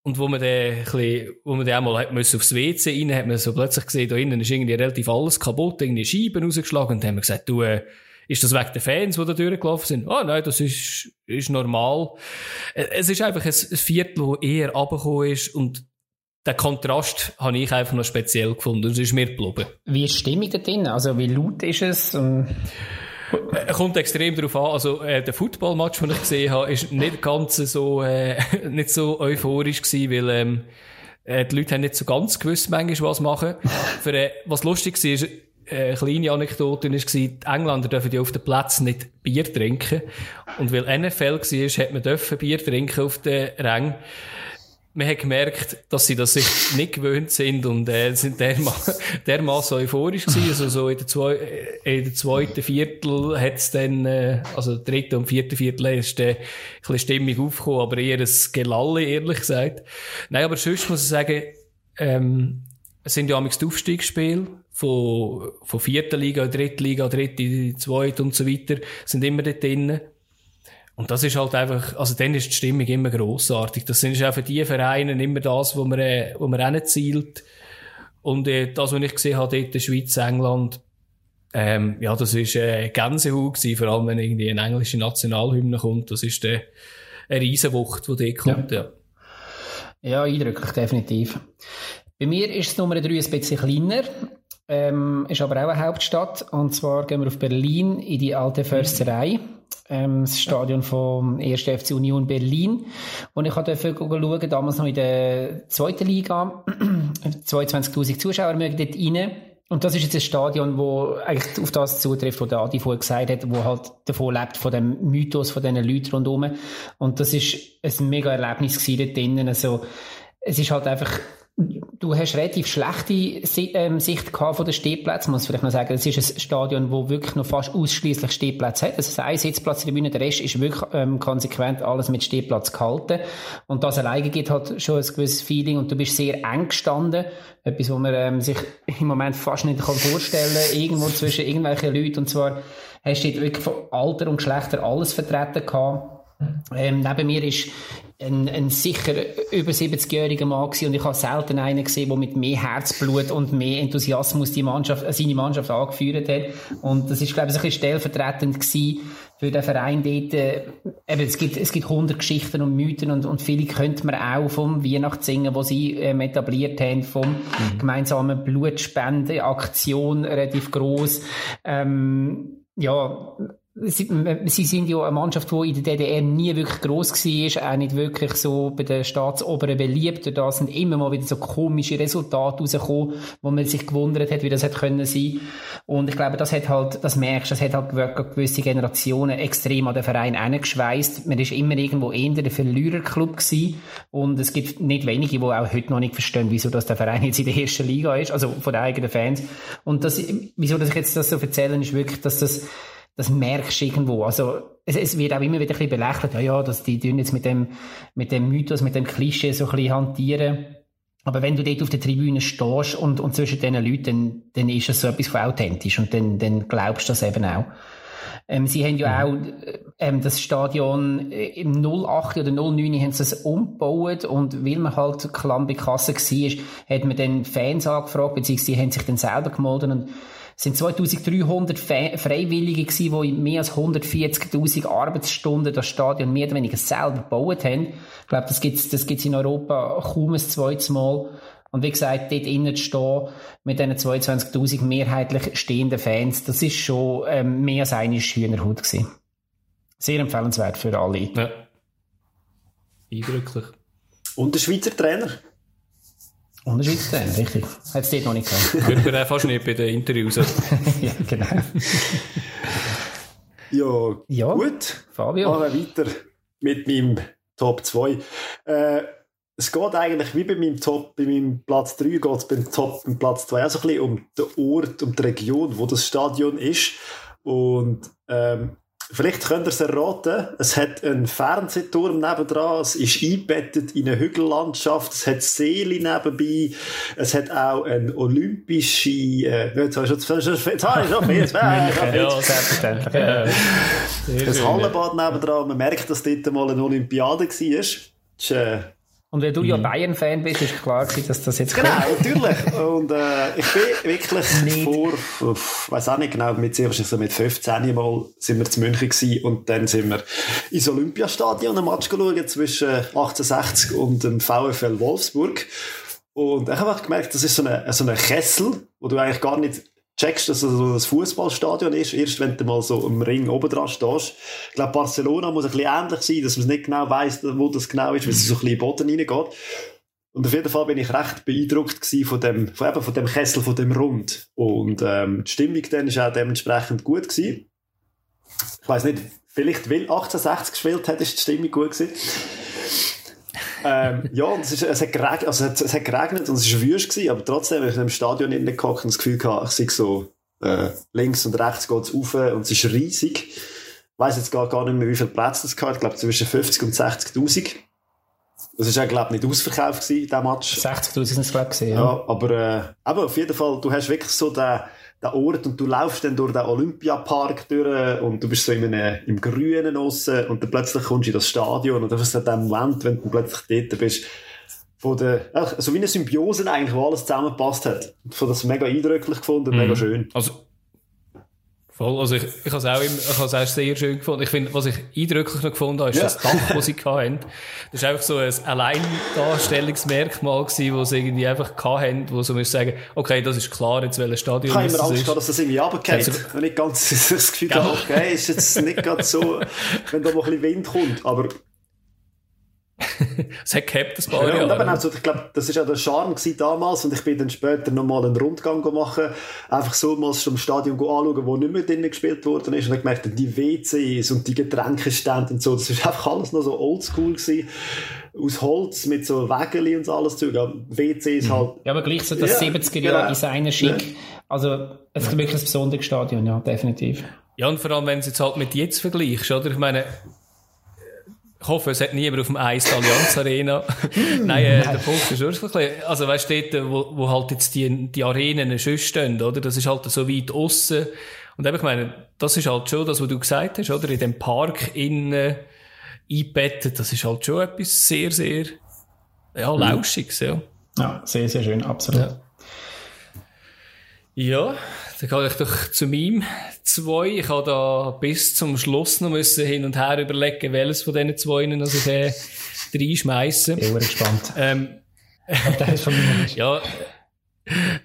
und wo man dann, bisschen, wo man dann einmal hat müssen aufs WC rein, hat man so plötzlich gesehen, da innen ist irgendwie relativ alles kaputt, irgendwie Scheiben rausgeschlagen und dann haben wir gesagt, du, äh, ist das wegen den Fans, die da durchgelaufen sind? Ah, oh, nein, das ist, ist normal. Äh, es ist einfach ein Viertel, das eher runtergekommen ist und den Kontrast habe ich einfach noch speziell gefunden. Das ist mir geblieben. Wie ist die Stimmung da drin? Also, wie laut ist es? Er kommt extrem darauf an. Also, äh, der Footballmatch, den ich gesehen habe, ist nicht ganz so, äh, nicht so euphorisch gewesen, weil, ähm, äh, die Leute haben nicht so ganz gewusst, manchmal, was machen. Für, äh, was lustig war, ist, äh, eine kleine Anekdote war, die Engländer dürfen ja auf den Platz nicht Bier trinken. Und weil NFL war, hat man dürfen Bier trinken auf den Rängen man hat gemerkt, dass sie das sich nicht gewöhnt sind und äh, sind dermaßen dermaßen euphorisch gewesen. Also so in der, zwei, äh, in der zweiten Viertel hat es dann, äh, also dritte und vierte Viertel ist äh, ein bisschen Stimmung aufgekommen, aber eher ein Gelalle, ehrlich gesagt. Nein, aber sonst muss ich sagen, ähm, es sind ja amigs die Aufstiegsspiele von, von vierten Liga, dritten Liga, dritte, zweite und so weiter, sind immer dort drinnen. Und das ist halt einfach, also dann ist die Stimmung immer grossartig. Das sind auch für die Vereine immer das, wo man, äh, wo man zielt. Und äh, das, was ich gesehen habe, dort in der Schweiz, England, ähm, ja, das ist äh, Gänsehaut gewesen, vor allem wenn irgendwie eine englische Nationalhymne kommt. Das ist äh, eine Riesenwucht, die dort kommt, ja. ja. Ja, eindrücklich, definitiv. Bei mir ist es Nummer 3 ein bisschen kleiner. Ähm, ist aber auch eine Hauptstadt. Und zwar gehen wir auf Berlin in die alte Försterei ähm, das Stadion vom 1. FC Union Berlin. Und ich durfte schauen, damals noch in der zweiten Liga. 22.000 Zuschauer mögen dort rein. Und das ist jetzt ein Stadion, wo eigentlich auf das zutrifft, was Adi vorher gesagt hat, wo halt davon lebt, von dem Mythos von diesen Leuten rundherum. Und das ist ein mega Erlebnis gewesen dort drinnen. Also, es ist halt einfach Du hast relativ schlechte ähm, Sicht gehabt von den Stehplätzen. Muss vielleicht noch sagen, es ist ein Stadion, wo wirklich noch fast ausschließlich Stehplätze hat. Also ein Sitzplatz in der Bühne, der Rest ist wirklich ähm, konsequent alles mit Stehplatz gehalten. Und das alleine gibt halt schon ein gewisses Feeling und du bist sehr eng gestanden. Etwas, was man ähm, sich im Moment fast nicht kann vorstellen kann. Irgendwo zwischen irgendwelchen Leuten. Und zwar hast du dort wirklich von Alter und Geschlechter alles vertreten gehabt. Ähm, neben mir ist ein, ein sicher über 70-jähriger Mann gewesen und ich habe selten einen gesehen, der mit mehr Herzblut und mehr Enthusiasmus die Mannschaft, äh, seine Mannschaft angeführt hat. Und das ist, glaube ich, ein bisschen stellvertretend gewesen für den Verein dort. Äh, eben, es gibt, es gibt hundert Geschichten und Mythen und, und viele könnte man auch vom Weihnachtssingen, wo sie ähm, etabliert haben, vom mhm. gemeinsamen Blutspendeaktion relativ groß. Ähm, ja, Sie, sie, sind ja eine Mannschaft, die in der DDR nie wirklich gross war, auch nicht wirklich so bei den Staatsoberen beliebt. Da sind immer mal wieder so komische Resultate rausgekommen, wo man sich gewundert hat, wie das hätte können sein. Und ich glaube, das hat halt, das merkst, das hat halt gewisse Generationen extrem an den Verein eingeschweißt. Man ist immer irgendwo eher der Verliererclub gewesen. Und es gibt nicht wenige, die auch heute noch nicht verstehen, wieso das der Verein jetzt in der ersten Liga ist, also von den eigenen Fans. Und das, wieso dass ich jetzt das so erzähle, ist wirklich, dass das das merkst du irgendwo. Also, es, es wird auch immer wieder ein bisschen belächelt, ja, ja, dass die jetzt mit dem, mit dem Mythos, mit dem Klischee so ein bisschen hantieren. Aber wenn du dort auf der Tribüne stehst und, und zwischen diesen Leuten, dann, dann ist es so etwas von authentisch und dann, dann glaubst du das eben auch. Ähm, sie haben ja mhm. auch ähm, das Stadion äh, im 08 oder 09 haben sie es umgebaut und weil man halt klamm bei Kasse war, hat man dann Fans angefragt, beziehungsweise sie haben sich dann selber gemeldet und es sind 2300 Freiwillige gewesen, die in mehr als 140.000 Arbeitsstunden das Stadion mehr oder weniger selber gebaut haben. Ich glaube, das gibt's, das gibt's in Europa kaum ein zweites Mal. Und wie gesagt, dort innen zu stehen, mit diesen 22.000 mehrheitlich stehenden Fans, das ist schon ähm, mehr als eine Hühnerhaut gewesen. Sehr empfehlenswert für alle. Ja. Eindrücklich. Und der Schweizer Trainer? Unterschiedstrainer, richtig. Hat es dort noch nicht gehabt. Hört man fast nicht bei den Interviews. ja, genau. ja, ja, gut. Fabio. Machen wir weiter mit meinem Top 2. Äh, es geht eigentlich wie bei meinem Top, bei meinem Platz 3 geht es beim Top, beim Platz 2 also ein bisschen um den Ort, um die Region, wo das Stadion ist. Und ähm, Vielleicht könnt ihr es erraten. Es hat einen Fernsehturm nebendran. Es ist eingebettet in eine Hügellandschaft. Es hat Seele nebenbei. Es hat auch ein olympische, äh, jetzt habe ich schon, jetzt habe ich schon viel Ja, selbstverständlich. Ja. Das Hallenbad nebendran. Man merkt, dass dort mal eine Olympiade war. Das ist, äh, und wenn du ja mhm. Bayern-Fan bist, ist klar dass das jetzt Genau, kommt. natürlich. Und äh, ich bin wirklich nicht. vor, ich weiß auch nicht genau, mit so mit 15 Mal sind wir zu München gewesen und dann sind wir ins Olympiastadion ein Match geschaut zwischen 1860 und dem VfL Wolfsburg. Und ich habe gemerkt, das ist so eine, so eine Kessel, wo du eigentlich gar nicht checkst, dass es so ein Fußballstadion ist, erst wenn du mal so im Ring oben dran stehst. Ich glaube, Barcelona muss ein bisschen ähnlich sein, dass man nicht genau weiss, wo das genau ist, weil es so ein bisschen in den Boden reingeht. Und auf jeden Fall bin ich recht beeindruckt von dem, von eben von dem Kessel, von dem Rund. Und ähm, die Stimmung dann war auch dementsprechend gut gewesen. Ich weiss nicht, vielleicht weil 1860 gespielt hat, ist die Stimmung gut gewesen ähm, ja, und es, ist, es, hat geregnet, also es, es hat geregnet und es war wüst, gewesen, aber trotzdem, ich im Stadion innen gehockt und das Gefühl gehabt, ich sehe so, äh, links und rechts geht es rauf und es ist riesig. Ich weiss jetzt gar, gar nicht mehr, wie viele Plätze es gab. Ich glaube, zwischen 50 und 60.000. Es ist ja, glaube ich, nicht ausverkauft gewesen, der Match. 60'000 sind es, glaube ich, ja. ja. aber, äh, aber auf jeden Fall, du hast wirklich so den, den Ort und du laufst dann durch den Olympiapark durch und du bist so in einem, im Grünen aussen und dann plötzlich kommst du in das Stadion und das ist dann der Moment, wenn du plötzlich dort bist, von der, so wie eine Symbiose eigentlich, wo alles zusammengepasst hat. Von das mega eindrücklich gefunden, mhm. mega schön. Also, Voll, also ich, ich habe es auch, ich habe es auch sehr schön gefunden. Ich finde, was ich eindrücklich noch gefunden habe, ist ja. das Dach, das sie hatten. Das war einfach so ein Alleindarstellungsmerkmal gewesen, wo sie irgendwie einfach hatten, wo sie müssen sagen, okay, das ist klar, jetzt welches Stadion Ich habe immer Angst gehabt, dass das irgendwie runtergeht. Also, wenn ich ganz das Gefühl habe, okay, ist jetzt nicht gerade so, wenn da mal ein bisschen Wind kommt, aber es hat gehabt, das paar ja, Jahre. Also, ich glaube, das war ja der Charme damals und ich bin dann später nochmal einen Rundgang machen, einfach so mal zum Stadion anschauen, wo nicht mehr drinnen gespielt worden ist und dann gemerkt, die WCs und die Getränkestände und so, das war einfach alles noch so oldschool gewesen. Aus Holz mit so Wägeli und so alles zu. Ja, WCs mhm. halt. Ja, aber gleich so das ja, 70er Jahre genau. Designer schick. Ja. Also, es ist wirklich ein besonderes Stadion, ja, definitiv. Ja, und vor allem, wenn du es jetzt halt mit jetzt vergleichst, oder? Ich meine, ich hoffe, es hat niemand auf dem Eis Allianz Arena. Nein, äh, der Punkt ist wirklich, also weißt du, dort, wo, wo halt jetzt die, die Arenen schon stehen, oder? Das ist halt so weit aussen. Und eben, ich meine, das ist halt schon das, was du gesagt hast, oder? In dem Park innen eingebettet, das ist halt schon etwas sehr, sehr, ja, mhm. Lauschiges, ja. Ja, sehr, sehr schön, absolut. Ja. Ja, dann gehe ich doch zu meinem zwei. Ich habe da bis zum Schluss noch müssen hin und her überlegen, welches von diesen zwei also ich äh, reinschmeissen. Ich bin gespannt. Ähm, der ist von mir Ja.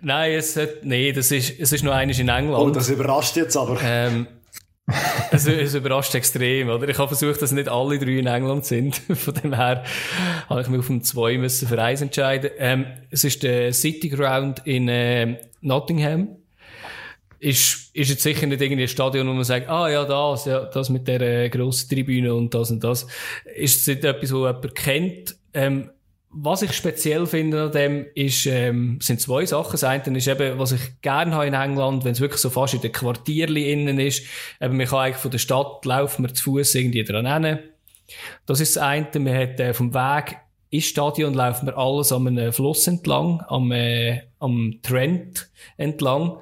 Nein, es hat, nee, das ist, es ist nur eines in England. Oh, das überrascht jetzt aber. Ähm, es, es, überrascht extrem, oder? Ich habe versucht, dass nicht alle drei in England sind. Von dem her habe ich mich auf den zwei müssen für eins entscheiden. Ähm, es ist der City Ground in äh, Nottingham. Ist, ist jetzt sicher nicht irgendwie ein Stadion, wo man sagt, ah ja, das, ja, das mit der äh, grossen Tribüne und das und das. Ist es nicht etwas, wo jemand kennt? Ähm, was ich speziell finde an dem, ist, ähm, sind zwei Sachen. Das eine ist eben, was ich gerne habe in England, wenn es wirklich so fast in den Quartierli innen ist. Eben, man kann eigentlich von der Stadt laufen wir zu Fuß irgendwie dran hin. Das ist das eine. Man hat äh, vom Weg ins Stadion laufen wir alles am Fluss entlang, am, äh, am Trent entlang.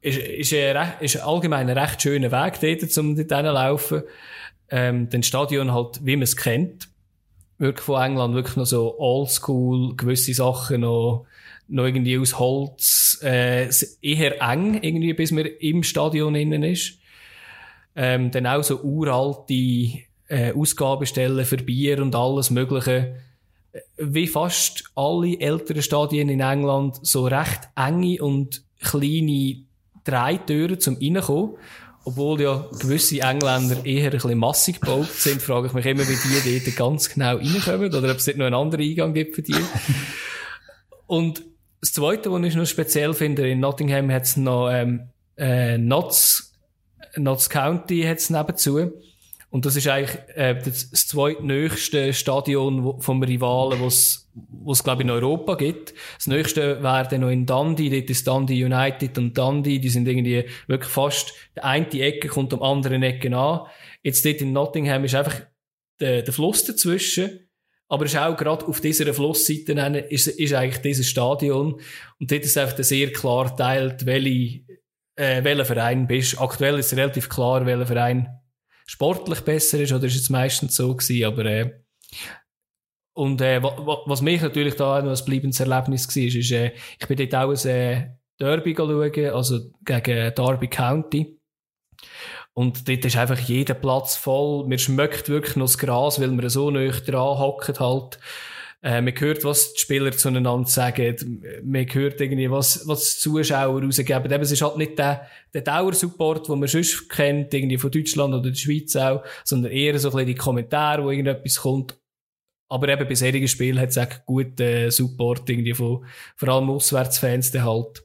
Ist, ist, ein, ist allgemein ein recht schöner Weg dort, um dort laufen. Ähm, den Stadion halt, wie man es kennt. Wirklich von England, wirklich noch so oldschool, gewisse Sachen noch, noch irgendwie aus Holz, äh, eher eng, irgendwie, bis man im Stadion innen ist. Ähm, dann auch so uralte, äh, Ausgabestellen für Bier und alles Mögliche wie fast alle älteren Stadien in England so recht enge und kleine Drehtüren zum Reinkommen. Obwohl ja gewisse Engländer eher ein bisschen massig gebaut sind, frage ich mich immer, wie die dort ganz genau reinkommen oder ob es dort noch einen anderen Eingang gibt für die. und das Zweite, was ich noch speziell finde, in Nottingham hat es noch ähm, äh, Notts, Notts County hat's nebenzu. Und das ist eigentlich äh, das, das zweitnächste Stadion vom Rivalen, was es glaube ich in Europa gibt. Das nächste wäre dann noch in Dundee, dort ist Dundee United und Dundee, die sind irgendwie wirklich fast, die eine Ecke kommt am anderen Ecke an. Jetzt dort in Nottingham ist einfach der, der Fluss dazwischen. Aber es ist auch gerade auf dieser Flussseite ist, ist eigentlich dieses Stadion. Und dort ist einfach sehr klar teilt, welche, äh, welcher Verein bist. Aktuell ist es relativ klar, welcher Verein sportlich besser ist, oder ist es meistens so gewesen, aber, äh, und, äh, was mich natürlich da noch ein bleibendes Erlebnis war, ist, äh, ich bin dort auch ein äh, Derby schauen, also gegen Derby County. Und dort ist einfach jeder Platz voll. Mir schmeckt wirklich noch das Gras, weil wir so nah dran hocken halt. Äh, man hört, was die Spieler zueinander sagen. Man hört irgendwie, was, was die Zuschauer rausgeben. Eben, es ist halt nicht der, der Dauersupport, den man sonst kennt, irgendwie von Deutschland oder der Schweiz auch, sondern eher so ein bisschen die Kommentare, wo irgendetwas kommt. Aber eben bei solchen hat es auch guten äh, Support irgendwie von, vor allem Auswärtsfans dann halt.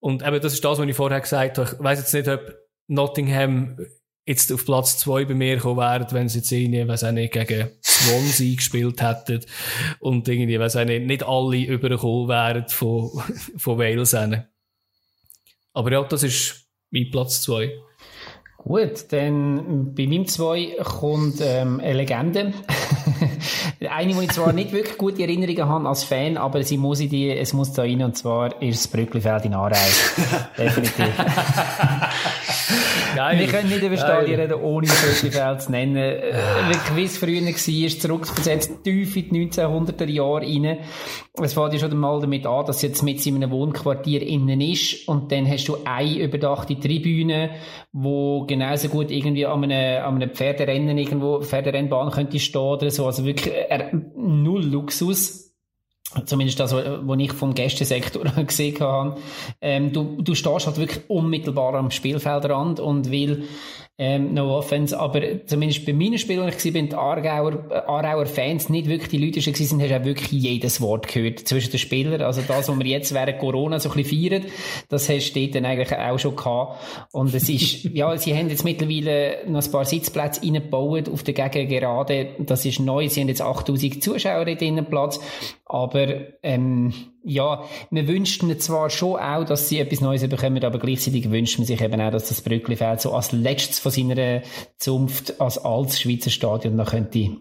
Und eben, das ist das, was ich vorher gesagt habe. Ich weiss jetzt nicht, ob Nottingham jetzt auf Platz zwei bei mir gekommen wären, wenn sie jetzt irgendwie, weiß auch nicht, gegen Swansea gespielt hätten und irgendwie, weiß auch nicht, nicht alle übergekommen wären von, von Wales. Hin. Aber ja, das ist mein Platz zwei. Gut, dann bei meinem zwei kommt ähm, eine Legende. eine, die ich zwar nicht wirklich gute Erinnerungen habe als Fan, aber sie muss in die, es muss da rein, und zwar ist das Brücklifeld in Aarau. Definitiv. Geil. Wir können nicht über Stadien reden, ohne das Brücklifeld zu nennen. Äh, wie es früher war, zurückversetzt tief in die 1900er Jahre rein. Es fängt ja schon mal damit an, dass jetzt mit in einem Wohnquartier innen ist und dann hast du eine überdachte Tribüne, wo genauso gut irgendwie an einem, an einem Pferderennen irgendwo, Pferderennbahn könnte stehen oder so. Also wirklich äh, null Luxus. Zumindest das, was ich vom Gästesektor gesehen habe. Ähm, du, du stehst halt wirklich unmittelbar am Spielfeldrand und weil ähm, no offense, aber zumindest bei meinen Spielen, als ich war, die Aargauer, äh, Aarauer Fans nicht wirklich die Leute waren, sind, hast du auch wirklich jedes Wort gehört zwischen den Spielern. Also das, was wir jetzt während Corona so ein bisschen feiern, das hast du dort dann eigentlich auch schon gehabt. Und es ist, ja, sie haben jetzt mittlerweile noch ein paar Sitzplätze reingebaut auf der Gegengerade. Das ist neu. Sie haben jetzt 8000 Zuschauer in Platz. Aber, ähm, ja, wir wünschten zwar schon auch, dass sie etwas Neues bekommen, aber gleichzeitig wünscht man sich eben auch, dass das Brücklifeld so als letztes von seiner Zunft als altes Schweizer Stadion noch könnte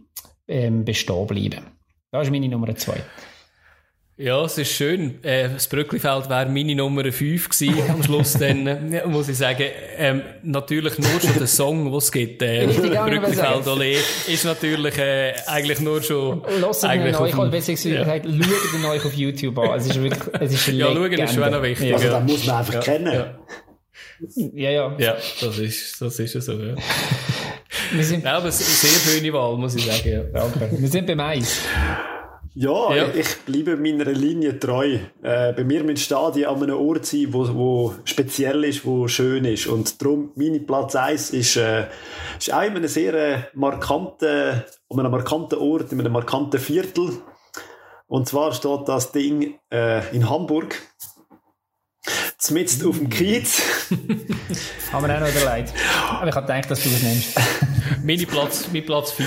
ähm, bestehen bleiben. Das ist meine Nummer zwei. Ja, es ist schön. Äh, das Brücklifeld wäre meine Nummer 5 gewesen am Schluss. dann äh, muss ich sagen, ähm, natürlich nur schon der Song, den es gibt, äh, Brücklifeld Ole, ist natürlich äh, eigentlich nur schon... Lassen wir euch, oder besser gesagt, ja. schaut euch auf YouTube an. Es ist wirklich, es ist Ja, schauen ist schon noch wichtig. Also, da muss man einfach ja. kennen. Ja. Ja, ja. Ja, das ist, das ist so, ja. Wir sind, ja, aber eine sehr schöne Wahl, muss ich sagen, ja. Danke. Wir sind beim Eis. Ja, ja, ich bleibe meiner Linie treu. Äh, bei mir müssen Stadien an einem Ort sein, wo, wo speziell ist, wo schön ist. Und darum, meine Platz 1 ist, äh, ist auch in einem sehr äh, markanten, an einem markanten Ort, in einem markanten Viertel. Und zwar steht das Ding äh, in Hamburg. Zumindest auf dem Kiez. Haben wir auch noch überlegt. Aber ich habe gedacht, dass du das nimmst. Meine Platz, mein Platz 4.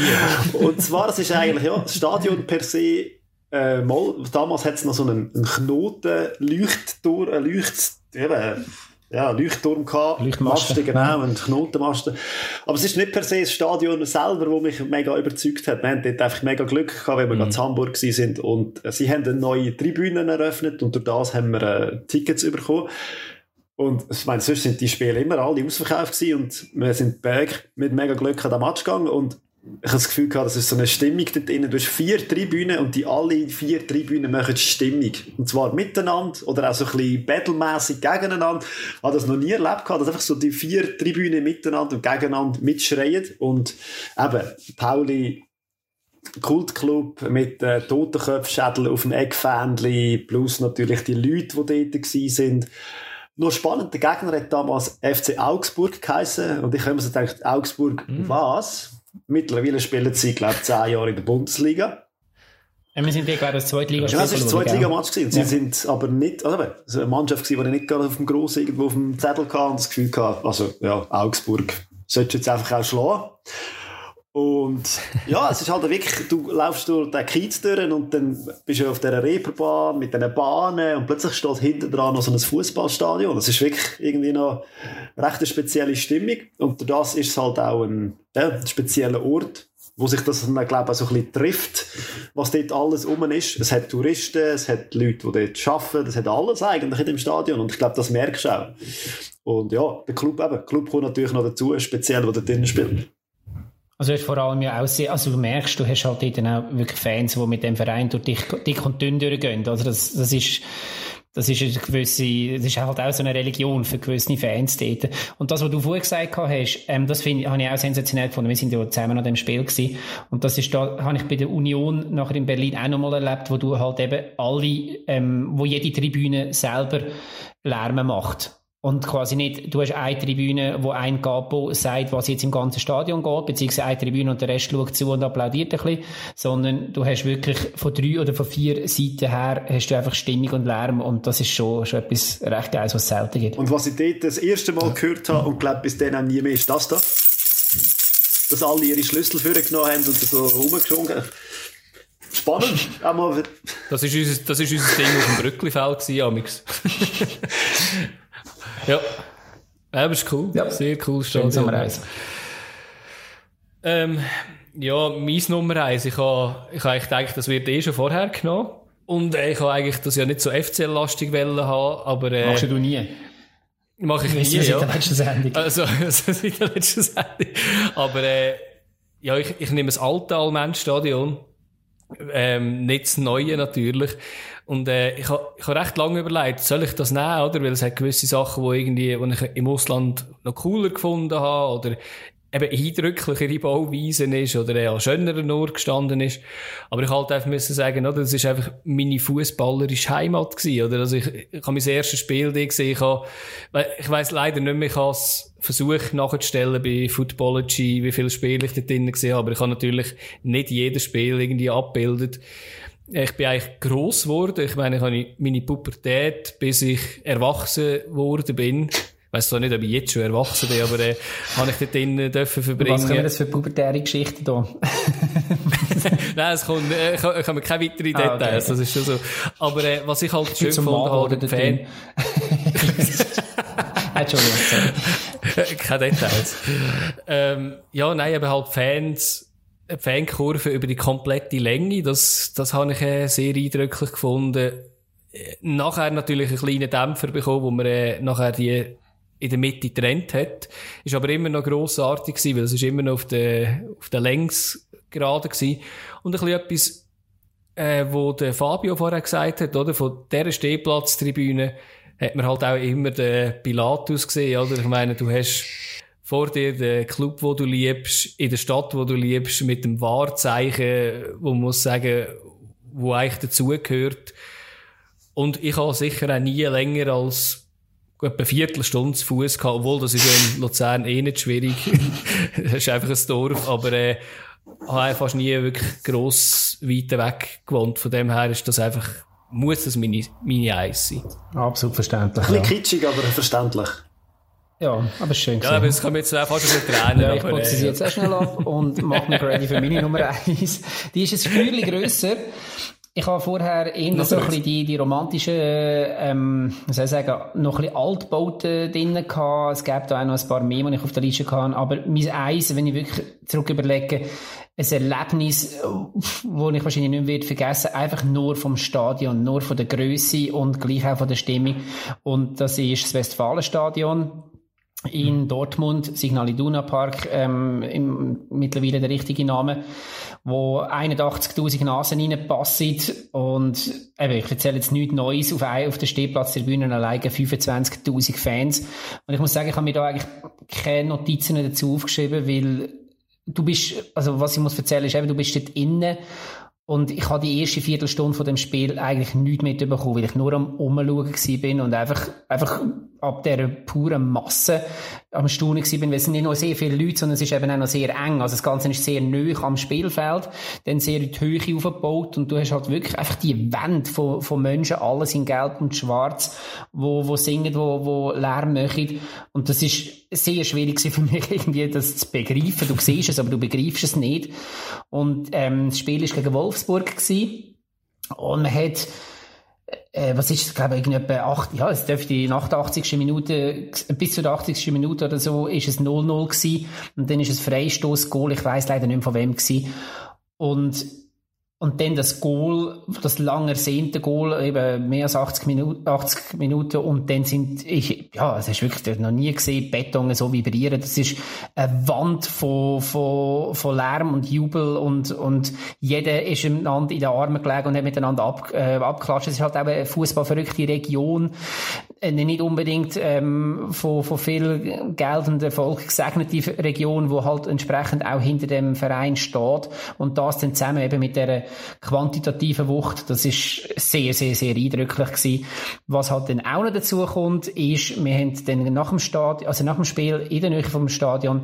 Und zwar, es ist eigentlich, ja, das Stadion per se äh, mal, damals hat es noch so einen, einen Knoten, Leuchtturm, ein Leucht, eben, ja, Leuchtturm gehabt, Leuchtmasten, genau, und Knotenmasten. Aber es ist nicht per se das Stadion selber, das mich mega überzeugt hat. Wir haben dort einfach mega Glück gehabt, weil wir mhm. in Hamburg sind und äh, sie haben eine neue Tribüne eröffnet und durch das haben wir äh, Tickets bekommen. Und ich meine, sonst sind die Spiele immer alle ausverkauft gewesen und wir sind mit mega Glück an den Match gegangen und ich habe das Gefühl gehabt, das ist so eine Stimmung dort drin. Du hast vier Tribünen und die alle vier Tribünen machen Stimmung. Und zwar miteinander oder auch so ein bisschen battlemässig gegeneinander. Ich habe das noch nie erlebt gehabt, dass einfach so die vier Tribünen miteinander und gegeneinander mitschreien. Und eben, Pauli, Kultclub mit äh, Totenköpfschädel auf dem Eckfähnchen, plus natürlich die Leute, die dort waren. Nur spannend, der Gegner hat damals FC Augsburg geheißen und ich habe mir so gedacht, Augsburg, mm. was? Mittlerweile spielen sie, glaube ich, zehn Jahre in der Bundesliga. Ja, wir sind gerade das Zweitliga Ja, das war ein Zweitligamatch. Sie ja. sind aber nicht, also es eine Mannschaft die nicht gerade auf dem Grossen irgendwo auf dem Zettel hatte und das Gefühl hatte, also, ja, Augsburg sollte jetzt einfach auch schlagen. Und ja, es ist halt wirklich, du laufst durch den Kiez durch und dann bist du auf dieser Reeperbahn mit diesen Bahnen und plötzlich steht hinten dran noch so ein Fußballstadion. Das ist wirklich irgendwie noch eine recht spezielle Stimmung. Und das ist es halt auch ein, ja, spezieller Ort, wo sich das dann, glaube ich, so ein bisschen trifft, was dort alles rum ist. Es hat Touristen, es hat Leute, die dort arbeiten, es hat alles eigentlich in dem Stadion. Und ich glaube, das merkst du auch. Und ja, der Club eben, der Club kommt natürlich noch dazu, speziell, der dort drinnen spielt. Also du hast vor allem ja auch sehr, also du merkst, du hast halt dort auch wirklich Fans, die mit dem Verein durch dick, dick und dünn durchgehen. Also das, das ist, das ist eine gewisse, das ist halt auch so eine Religion für gewisse Fans dort. Und das, was du vorher gesagt hast, ähm, das finde habe ich auch sensationell gefunden. Wir sind ja zusammen an dem Spiel gewesen. Und das ist da, habe ich bei der Union nachher in Berlin auch nochmal erlebt, wo du halt eben alle, ähm, wo jede Tribüne selber Lärme macht. Und quasi nicht, du hast eine Tribüne, wo ein Capo sagt, was jetzt im ganzen Stadion geht, beziehungsweise eine Tribüne und der Rest schaut zu und applaudiert ein bisschen, sondern du hast wirklich von drei oder von vier Seiten her hast du einfach Stimmung und Lärm und das ist schon, schon etwas recht Geiles, was es selten gibt. Und was ich dort das erste Mal gehört habe und glaube bis dann auch nie mehr, ist das da. Dass alle ihre Schlüssel vorgenommen haben und so rumgeschwungen Spannend. das, ist unser, das ist unser Ding auf dem Brücklifeld, Amix. Ja. Aber ist cool. Ja. Sehr cool Stadion. Ähm, Ja, mein Nummer eins. Ich habe, ich habe eigentlich gedacht, das wird eh schon vorher genommen. Und äh, ich habe eigentlich das ja nicht so FCL-lastig haben, aber... Äh, Machst du nie? Mache ich nie, seit ja. der letzten Sendung. Also, also seit der letzten Sendung. Aber äh, ja, ich, ich nehme das alte Allmend-Stadion. Ähm, nicht das neue natürlich. Und äh, ich habe ich ha recht lange überlegt, soll ich das nehmen, oder? Weil es hat gewisse Sachen, wo irgendwie, wo ich im Ausland noch cooler gefunden habe, oder eben eindrücklichere Bauweisen ist oder er an schöneren Ort gestanden ist. Aber ich halt einfach müssen sagen, oder, das ist einfach meine fußballerische Heimat gewesen, oder? Also ich, ich habe mein erstes Spiel gesehen, ich habe, ich weiss leider nicht mehr, ich habe es versucht nachzustellen bei Footballogy, wie viele Spiele ich dort drin gesehen habe, aber ich habe natürlich nicht jedes Spiel irgendwie abgebildet. Ich bin eigentlich gross geworden. Ich meine, ich habe meine Pubertät, bis ich erwachsen geworden bin, weiß zwar nicht, ob ich jetzt schon erwachsen bin, aber äh, habe ich dort drinnen dürfen verbringen. Was können wir das für pubertäre Geschichten da? Nein, es kommt, äh, ich, ich habe keine weiteren Details, ah, okay. das ist schon so. Aber äh, was ich halt schön gefunden habe, der Fan... Entschuldigung. keine Details. ähm, ja, nein, aber halt Fans, Fankurve über die komplette Länge, das, das habe ich äh, sehr eindrücklich gefunden äh, nachher natürlich einen kleinen Dämpfer bekommen, wo man äh, nachher die in der Mitte getrennt hat. Ist aber immer noch grossartig gewesen, weil es ist immer noch auf der, auf der Längsgrade gewesen. Und ein bisschen etwas, äh, wo der Fabio vorher gesagt hat, oder? Von dieser Stehplatztribüne hat man halt auch immer den Pilatus gesehen, oder? Ich meine, du hast vor dir den Club, wo du liebst, in der Stadt, wo du liebst, mit dem Wahrzeichen, wo man muss sagen, wo eigentlich dazugehört. Und ich habe sicher auch nie länger als etwa eine Viertelstunde zu Fuß gehabt, obwohl das ist ja in Luzern eh nicht schwierig. das ist einfach ein Dorf, aber äh, habe fast nie wirklich gross weit weg gewohnt. Von dem her ist das einfach, muss das meine, meine Eis sein. Absolut verständlich. Ein bisschen ja. kitschig, aber verständlich. Ja, aber schön Ja, aber es mir jetzt auch fast bisschen tränen. Ja, ich putze sie jetzt auch schnell ab und mache mich ready für meine Nummer eins. Die ist ein Stückchen grösser. Ich habe vorher eher so ein bisschen die, die romantischen, ähm, was soll ich sagen, noch ein bisschen Altbauten drinnen gehabt. Es gab da auch noch ein paar mehr, die ich auf der Liste hatte. Aber mein Eis, wenn ich wirklich zurück überlege, ein Erlebnis, das ich wahrscheinlich nicht mehr vergessen einfach nur vom Stadion, nur von der Größe und gleich auch von der Stimmung. Und das ist das Westfalenstadion in Dortmund, Signal Iduna Park, ähm, im, mittlerweile der richtige Name, wo 81.000 Nasen reinpassen. Und eben, ich erzähle jetzt nichts Neues, auf, ein, auf der Stehplatztribüne alleine 25.000 Fans. Und ich muss sagen, ich habe mir da eigentlich keine Notizen dazu aufgeschrieben, weil du bist, also was ich muss erzählen ist eben, du bist dort innen. Und ich habe die erste Viertelstunde von dem Spiel eigentlich nichts mitbekommen, weil ich nur am Umschauen bin und einfach, einfach ab dieser puren Masse am Staunen bin, weil es sind nicht nur sehr viele Leute, sondern es ist eben auch noch sehr eng. Also das Ganze ist sehr nöch am Spielfeld, dann sehr in die Höhe aufgebaut und du hast halt wirklich einfach die Wände von, von Menschen, alles in Gelb und Schwarz, wo, wo singen, wo, wo Lärm machen. Und das ist sehr schwierig für mich irgendwie, das zu begreifen. Du siehst es, aber du begreifst es nicht. Und ähm, das Spiel war gegen Wolfsburg gewesen. und man hat äh, was ist, glaube ich, etwa acht, ja, es dürfte nach der 80. Minute, bis zu der 80. Minute oder so, ist es 0-0 gewesen. Und dann ist es Freistoß-Goal, ich weiß leider nicht mehr von wem gewesen. Und und dann das Goal, das lang ersehnte Goal, eben mehr als 80 Minuten, 80 Minuten. Und dann sind, ich, ja, hast du wirklich noch nie gesehen, Beton so vibrieren. Das ist eine Wand von, von, von Lärm und Jubel und, und jeder ist miteinander in den Armen gelegen und hat miteinander ab, äh, abgeklatscht. Es ist halt auch eine fußballverrückte Region. Äh, nicht unbedingt, ähm, von, von viel Geld und Erfolg gesegnete Region, wo halt entsprechend auch hinter dem Verein steht. Und das dann zusammen eben mit der quantitativen Wucht. Das ist sehr, sehr, sehr eindrücklich gewesen. Was halt dann auch noch dazu kommt, ist, wir haben dann nach dem Stadion, also nach dem Spiel in der Nähe vom Stadion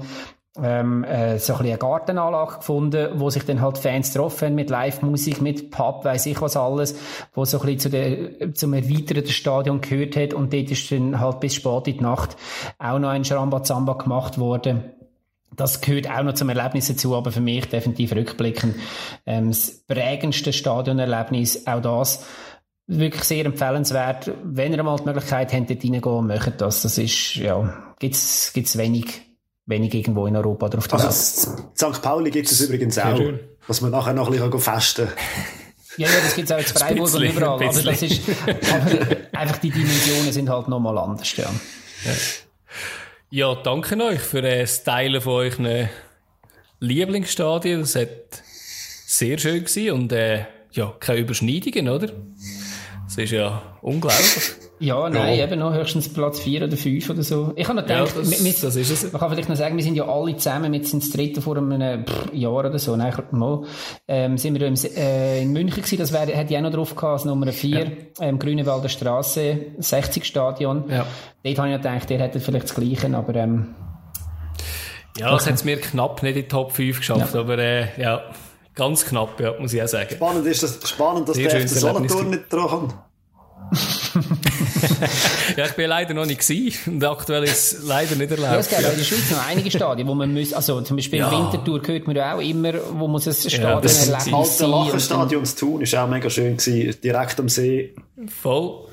ähm, äh, so ein bisschen eine Gartenanlage gefunden, wo sich dann halt Fans getroffen mit Live-Musik, mit Pub, weiss ich was alles, wo so ein bisschen zu der, zum erweiterten Stadion gehört hat und dort ist dann halt bis spät in die Nacht auch noch ein Schramba-Zamba gemacht worden das gehört auch noch zum Erlebnis dazu, aber für mich definitiv rückblickend ähm, das prägendste Stadionerlebnis, auch das wirklich sehr empfehlenswert. Wenn ihr mal die Möglichkeit habt, dort reingehen, macht das. Das ist, ja, gibt's, gibt's wenig, wenig irgendwo in Europa drauf also, St. Pauli gibt es übrigens auch, schön. dass man nachher noch ein bisschen festen kann. Ja, ja, das gibt es auch in Freiburg und überall. Aber, das ist, aber einfach die Dimensionen sind halt nochmal anders. Ja. ja. Ja, danke euch für das Teilen von euren Lieblingsstadien. Das hat sehr schön gewesen und äh, ja, keine Überschneidungen, oder? Das ist ja unglaublich. Ja, nein, ja. eben noch höchstens Platz 4 oder 5 oder so. Ich habe noch gedacht, ja, das, mit, das ist es. man kann vielleicht noch sagen, wir sind ja alle zusammen, mit sind das dritte vor einem pff, Jahr oder so, nein, mal, ähm, sind wir im, äh, in München gewesen, das wär, hätte ich auch noch drauf gehabt, als Nummer 4, ja. ähm, Grünewalder Straße, 60 Stadion. Ja. Dort habe ich gedacht, der hätte vielleicht das Gleiche, aber, ähm, Ja, das hat es mir knapp nicht in die Top 5 geschafft, ja. aber, äh, ja, ganz knapp, ja, muss ich auch sagen. Spannend ist das, spannend, dass Sehr der FC Solothurn nicht dran kommt. Ja, ich bin leider noch nicht gewesen und aktuell ist es leider nicht erlaubt. Ja, es gibt ja. in der Schweiz noch einige Stadien, wo man muss, also zum Beispiel ja. im Wintertour hört man ja auch immer, wo muss ein Stadion ja, das erleben. Das alte Lachenstadion zu tun ist auch mega schön gewesen, direkt am See. Voll.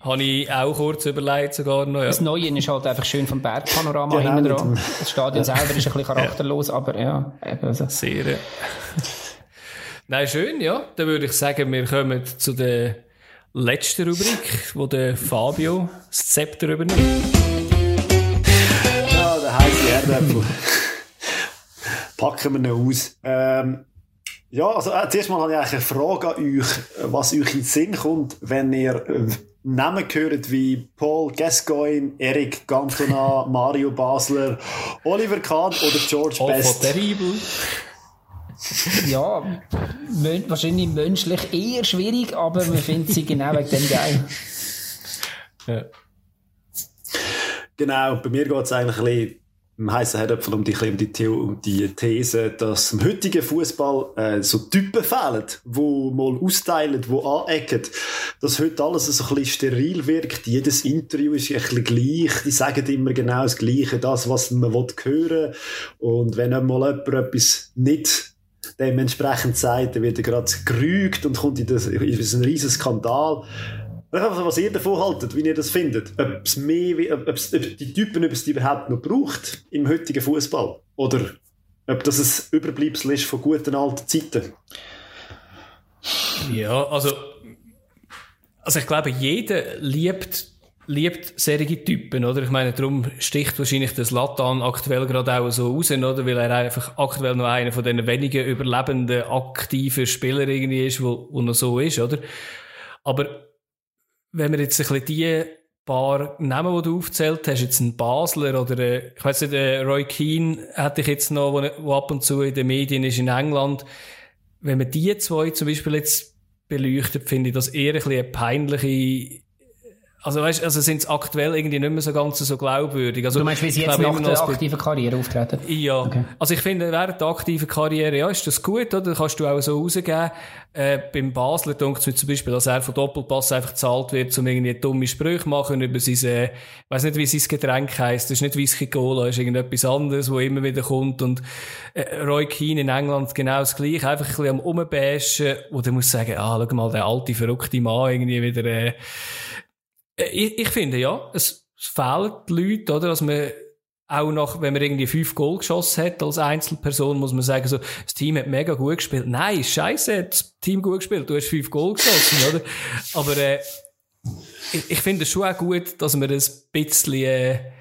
Habe ich auch kurz überlegt sogar noch, ja. Das Neue ist halt einfach schön vom Bergpanorama genau, hinten dran. Das Stadion selber ist ein bisschen charakterlos, aber ja. Also. Sehr, ja. Nein, schön, ja. Dann würde ich sagen, wir kommen zu der letzte Rubrik, wo der Fabio das Zepter übernimmt. Ja, der heiße Erdäpfel. Packen wir ihn aus. Ähm, ja, also äh, zuerst mal habe ich eigentlich eine Frage an euch, was euch in den Sinn kommt, wenn ihr äh, Namen hört wie Paul Gascoigne, Eric Cantona, Mario Basler, Oliver Kahn oder George oh, Best. Terrible ja, wahrscheinlich menschlich eher schwierig, aber man findet sie genau wegen dem geil. Ja. Genau, bei mir geht es eigentlich ein bisschen im heißen Herdöpfel um die, um, die, um die These, dass im heutigen Fußball äh, so Typen fehlen, wo mal austeilen, wo anecken, dass heute alles so ein bisschen steril wirkt. Jedes Interview ist ein bisschen gleich. Die sagen immer genau das Gleiche, das, was man hören will. Und wenn einmal jemand etwas nicht dementsprechend sagt, dann wird er gerade gerügt und kommt in, das, in einen riesen Skandal. Was ihr davon haltet, wie ihr das findet. Ob, es mehr, ob, ob die Typen ob die überhaupt noch braucht im heutigen Fußball. Oder ob das ein Überbleibsel ist von guten alten Zeiten. Ja, also, also ich glaube, jeder liebt liebt solche Typen, oder? Ich meine, darum sticht wahrscheinlich das Latan aktuell gerade auch so raus, oder? Weil er einfach aktuell noch einer von den wenigen überlebenden aktiven Spieler irgendwie ist, wo, wo noch so ist, oder? Aber wenn wir jetzt ein bisschen die paar Namen, die du aufzählt hast, jetzt ein Basler oder, ich weiß nicht, Roy Keane hätte ich jetzt noch, wo ab und zu in den Medien ist in England. Wenn man die zwei zum Beispiel jetzt beleuchtet, finde ich das eher ein bisschen eine peinliche also weißt, also sind es aktuell irgendwie nicht mehr so ganz so glaubwürdig. Also, du meinst, wie sie jetzt nach der aktiven Karriere auftreten? Ja. Okay. Also ich finde, während der aktiven Karriere, ja, ist das gut, oder? Kannst du auch so rausgeben. Äh, beim Basler denkt es mir zum Beispiel, dass er von Doppelpass einfach gezahlt wird, um irgendwie dumme Sprüche machen über sein, äh, weiß nicht, wie sein Getränk heisst. Das ist nicht Whisky Cola, das ist irgendetwas anderes, wo immer wieder kommt. Und, äh, Roy Keane in England genau das Gleiche. Einfach ein bisschen am Umbashen, wo du musst sagen, ah, schau mal, der alte, verrückte Mann irgendwie wieder, äh, ich, ich finde ja, es, fehlen die Leute, oder? Dass man auch nach, wenn man irgendwie fünf Goal geschossen hat als Einzelperson, muss man sagen, so, das Team hat mega gut gespielt. Nein, scheiße, hat das Team gut gespielt, du hast fünf Goal geschossen, oder? Aber äh, ich, ich finde es schon auch gut, dass man ein bisschen äh,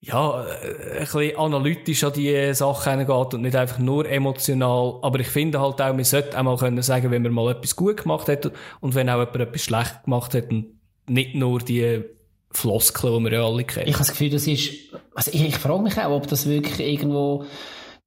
ja, äh, ein bisschen analytisch an die Sachen geht und nicht einfach nur emotional. Aber ich finde halt auch, man sollte auch mal können sagen, wenn man mal etwas gut gemacht hat und wenn auch jemand etwas schlecht gemacht hat und nicht nur die Floskeln, die wir ja alle kennen. Ich habe das Gefühl, das ist, also ich, ich frage mich auch, ob das wirklich irgendwo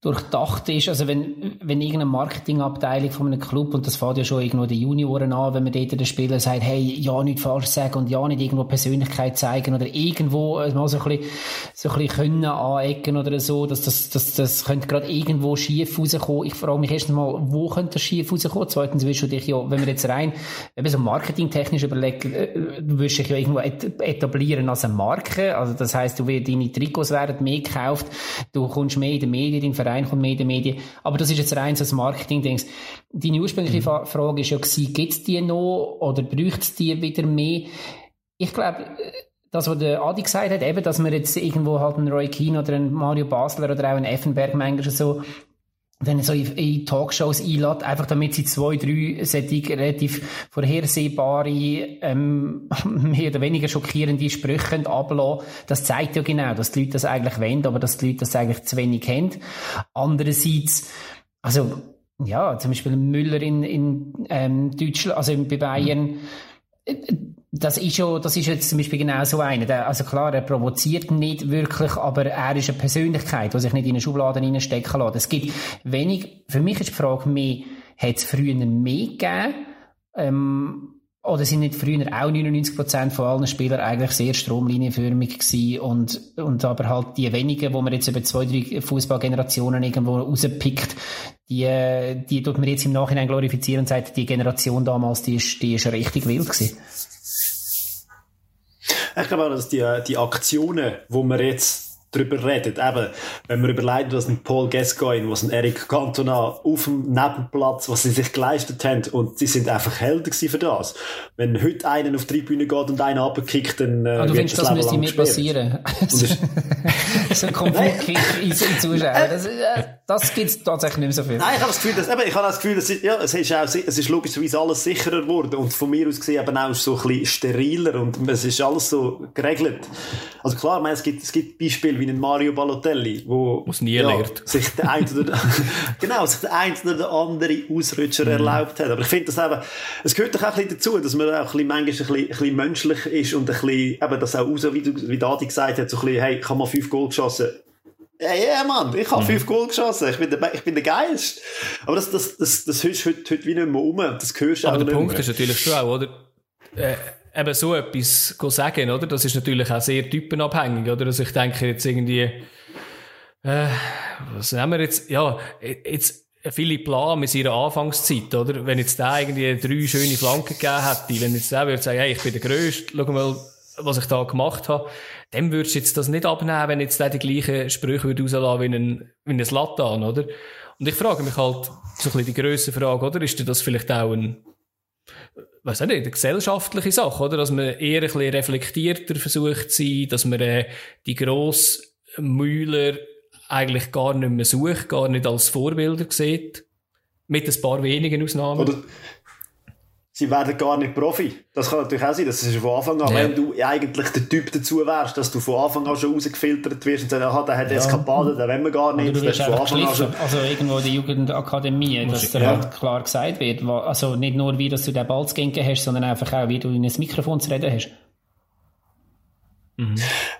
durchdacht ist. Also wenn, wenn irgendeine Marketingabteilung von einem Club, und das fährt ja schon irgendwo die Junioren an, wenn man dort den Spieler sagt, hey, ja nicht falsch sagen und ja nicht irgendwo Persönlichkeit zeigen oder irgendwo mal so ein bisschen, so ein bisschen können anecken oder so, dass das, das, das könnte gerade irgendwo schief rauskommen. Ich frage mich erstens mal, wo könnte das schief rauskommen? Zweitens willst du dich ja, wenn wir jetzt rein, eben so marketingtechnisch überlegen, äh, du willst dich ja irgendwo etablieren als eine Marke. Also das heißt, du wirst deine Trikots werden mehr gekauft, du kommst mehr in den Medien, in Verein kommt mehr in den Medien. Aber das ist jetzt rein so ein Marketing-Dings. Deine ursprüngliche mhm. Frage ist ja gewesen, gibt es die noch oder bräuchte es die wieder mehr? Ich glaube, das, was der Adi gesagt hat, eben, dass man jetzt irgendwo halt einen Roy Keane oder einen Mario Basler oder auch einen Effenberg manchmal so dann so in, in Talkshows einlädt, einfach damit sie zwei, drei solche relativ vorhersehbare, ähm, mehr oder weniger schockierende Sprüche ablassen. Das zeigt ja genau, dass die Leute das eigentlich wollen, aber dass die Leute das eigentlich zu wenig haben. Andererseits, also, ja, zum Beispiel Müller in, in ähm, Deutschland, also bei Bayern, das ist ja, das ist jetzt zum Beispiel genau so einer. Also klar, er provoziert nicht wirklich, aber er ist eine Persönlichkeit, die sich nicht in eine Schublade reinstecken lässt. Es gibt wenig, für mich ist die Frage mehr, hat es früher mehr gegeben, ähm, oder sind nicht früher auch 99% von allen Spielern eigentlich sehr stromlinienförmig gewesen und, und aber halt die wenigen, wo man jetzt über zwei, drei Fußballgenerationen irgendwo rauspickt, die, die tut man jetzt im Nachhinein glorifizieren und sagt, die Generation damals, die ist, die ist richtig wild gewesen. Ich glaube auch, dass die, die Aktionen, wo man jetzt darüber redet. Eben, wenn man überlegt, was ein Paul Gascoigne, was ein Eric Cantona auf dem Nebenplatz, was sie sich geleistet haben, und sie sind einfach Helden für das. Wenn heute einer auf die Bühne geht und einen abkickt, dann äh, ah, du findest, das, das müsste mir passieren. so ein Konfliktkick in, in Zuschauer. Das, äh, das gibt es tatsächlich nicht mehr so viel. Nein, ich habe das Gefühl, dass, eben, ich habe das Gefühl, dass, ja, es ist auch, es ist logischerweise alles sicherer geworden und von mir aus gesehen eben auch so ein bisschen steriler und es ist alles so geregelt. Also klar, ich meine, es gibt, es gibt Beispiele wie ein Mario Balotelli, wo Was nie ja, sich der ein oder genau, sich der ein oder der andere Ausrutscher mhm. erlaubt hat. Aber ich finde das eben, es gehört doch auch ein bisschen dazu, dass man auch ein bisschen, manchmal ein bisschen, ein bisschen menschlich ist und ein bisschen, eben das auch raus, wie, du, wie Dadi gesagt hat, so ein bisschen, hey, ich habe mal fünf Goal geschossen. Ja, ja, Mann, ich habe mhm. fünf Goal geschossen. Ich bin der, ich bin der Geilste. Aber das, das, das, das hörst du heute, heute wie nicht mehr um. Das hörst Aber der Punkt mehr. ist natürlich schon auch, oder? Äh, eben so etwas sagen, oder? Das ist natürlich auch sehr typenabhängig, oder? Also ich denke jetzt irgendwie, äh, was nehmen wir jetzt? Ja, jetzt, Philipp Lahm mit seiner Anfangszeit, oder? Wenn jetzt der irgendwie drei schöne Flanken gegeben hätte, wenn jetzt der würde sagen, hey, ich bin der Größte, schau mal, was ich da gemacht habe, dann würdest du jetzt das nicht abnehmen, wenn jetzt der die gleichen Sprüche würde rauslassen wie ein, wie ein Latan, oder? Und ich frage mich halt, so ein bisschen die grösse Frage, oder? Ist das vielleicht auch ein, weiß nicht, eine gesellschaftliche Sache, oder? Dass man eher ein bisschen reflektierter versucht zu sein, dass man äh, die grossen Mühler eigentlich gar nicht mehr sucht, gar nicht als Vorbilder sieht. Mit ein paar wenigen Ausnahmen. Oder sie werden gar nicht Profi. Das kann natürlich auch sein, dass es von Anfang an, ja. wenn du eigentlich der Typ dazu wärst, dass du von Anfang an schon rausgefiltert wirst und sagst, aha, der hat ja. Eskapaden, den wollen wir gar nicht. du von Anfang an schon... Also irgendwo in der Jugendakademie, dass dir ja. halt klar gesagt wird, also nicht nur wie, dass du den Ball zu hast, sondern einfach auch, wie du in ein Mikrofon zu reden hast. Mhm.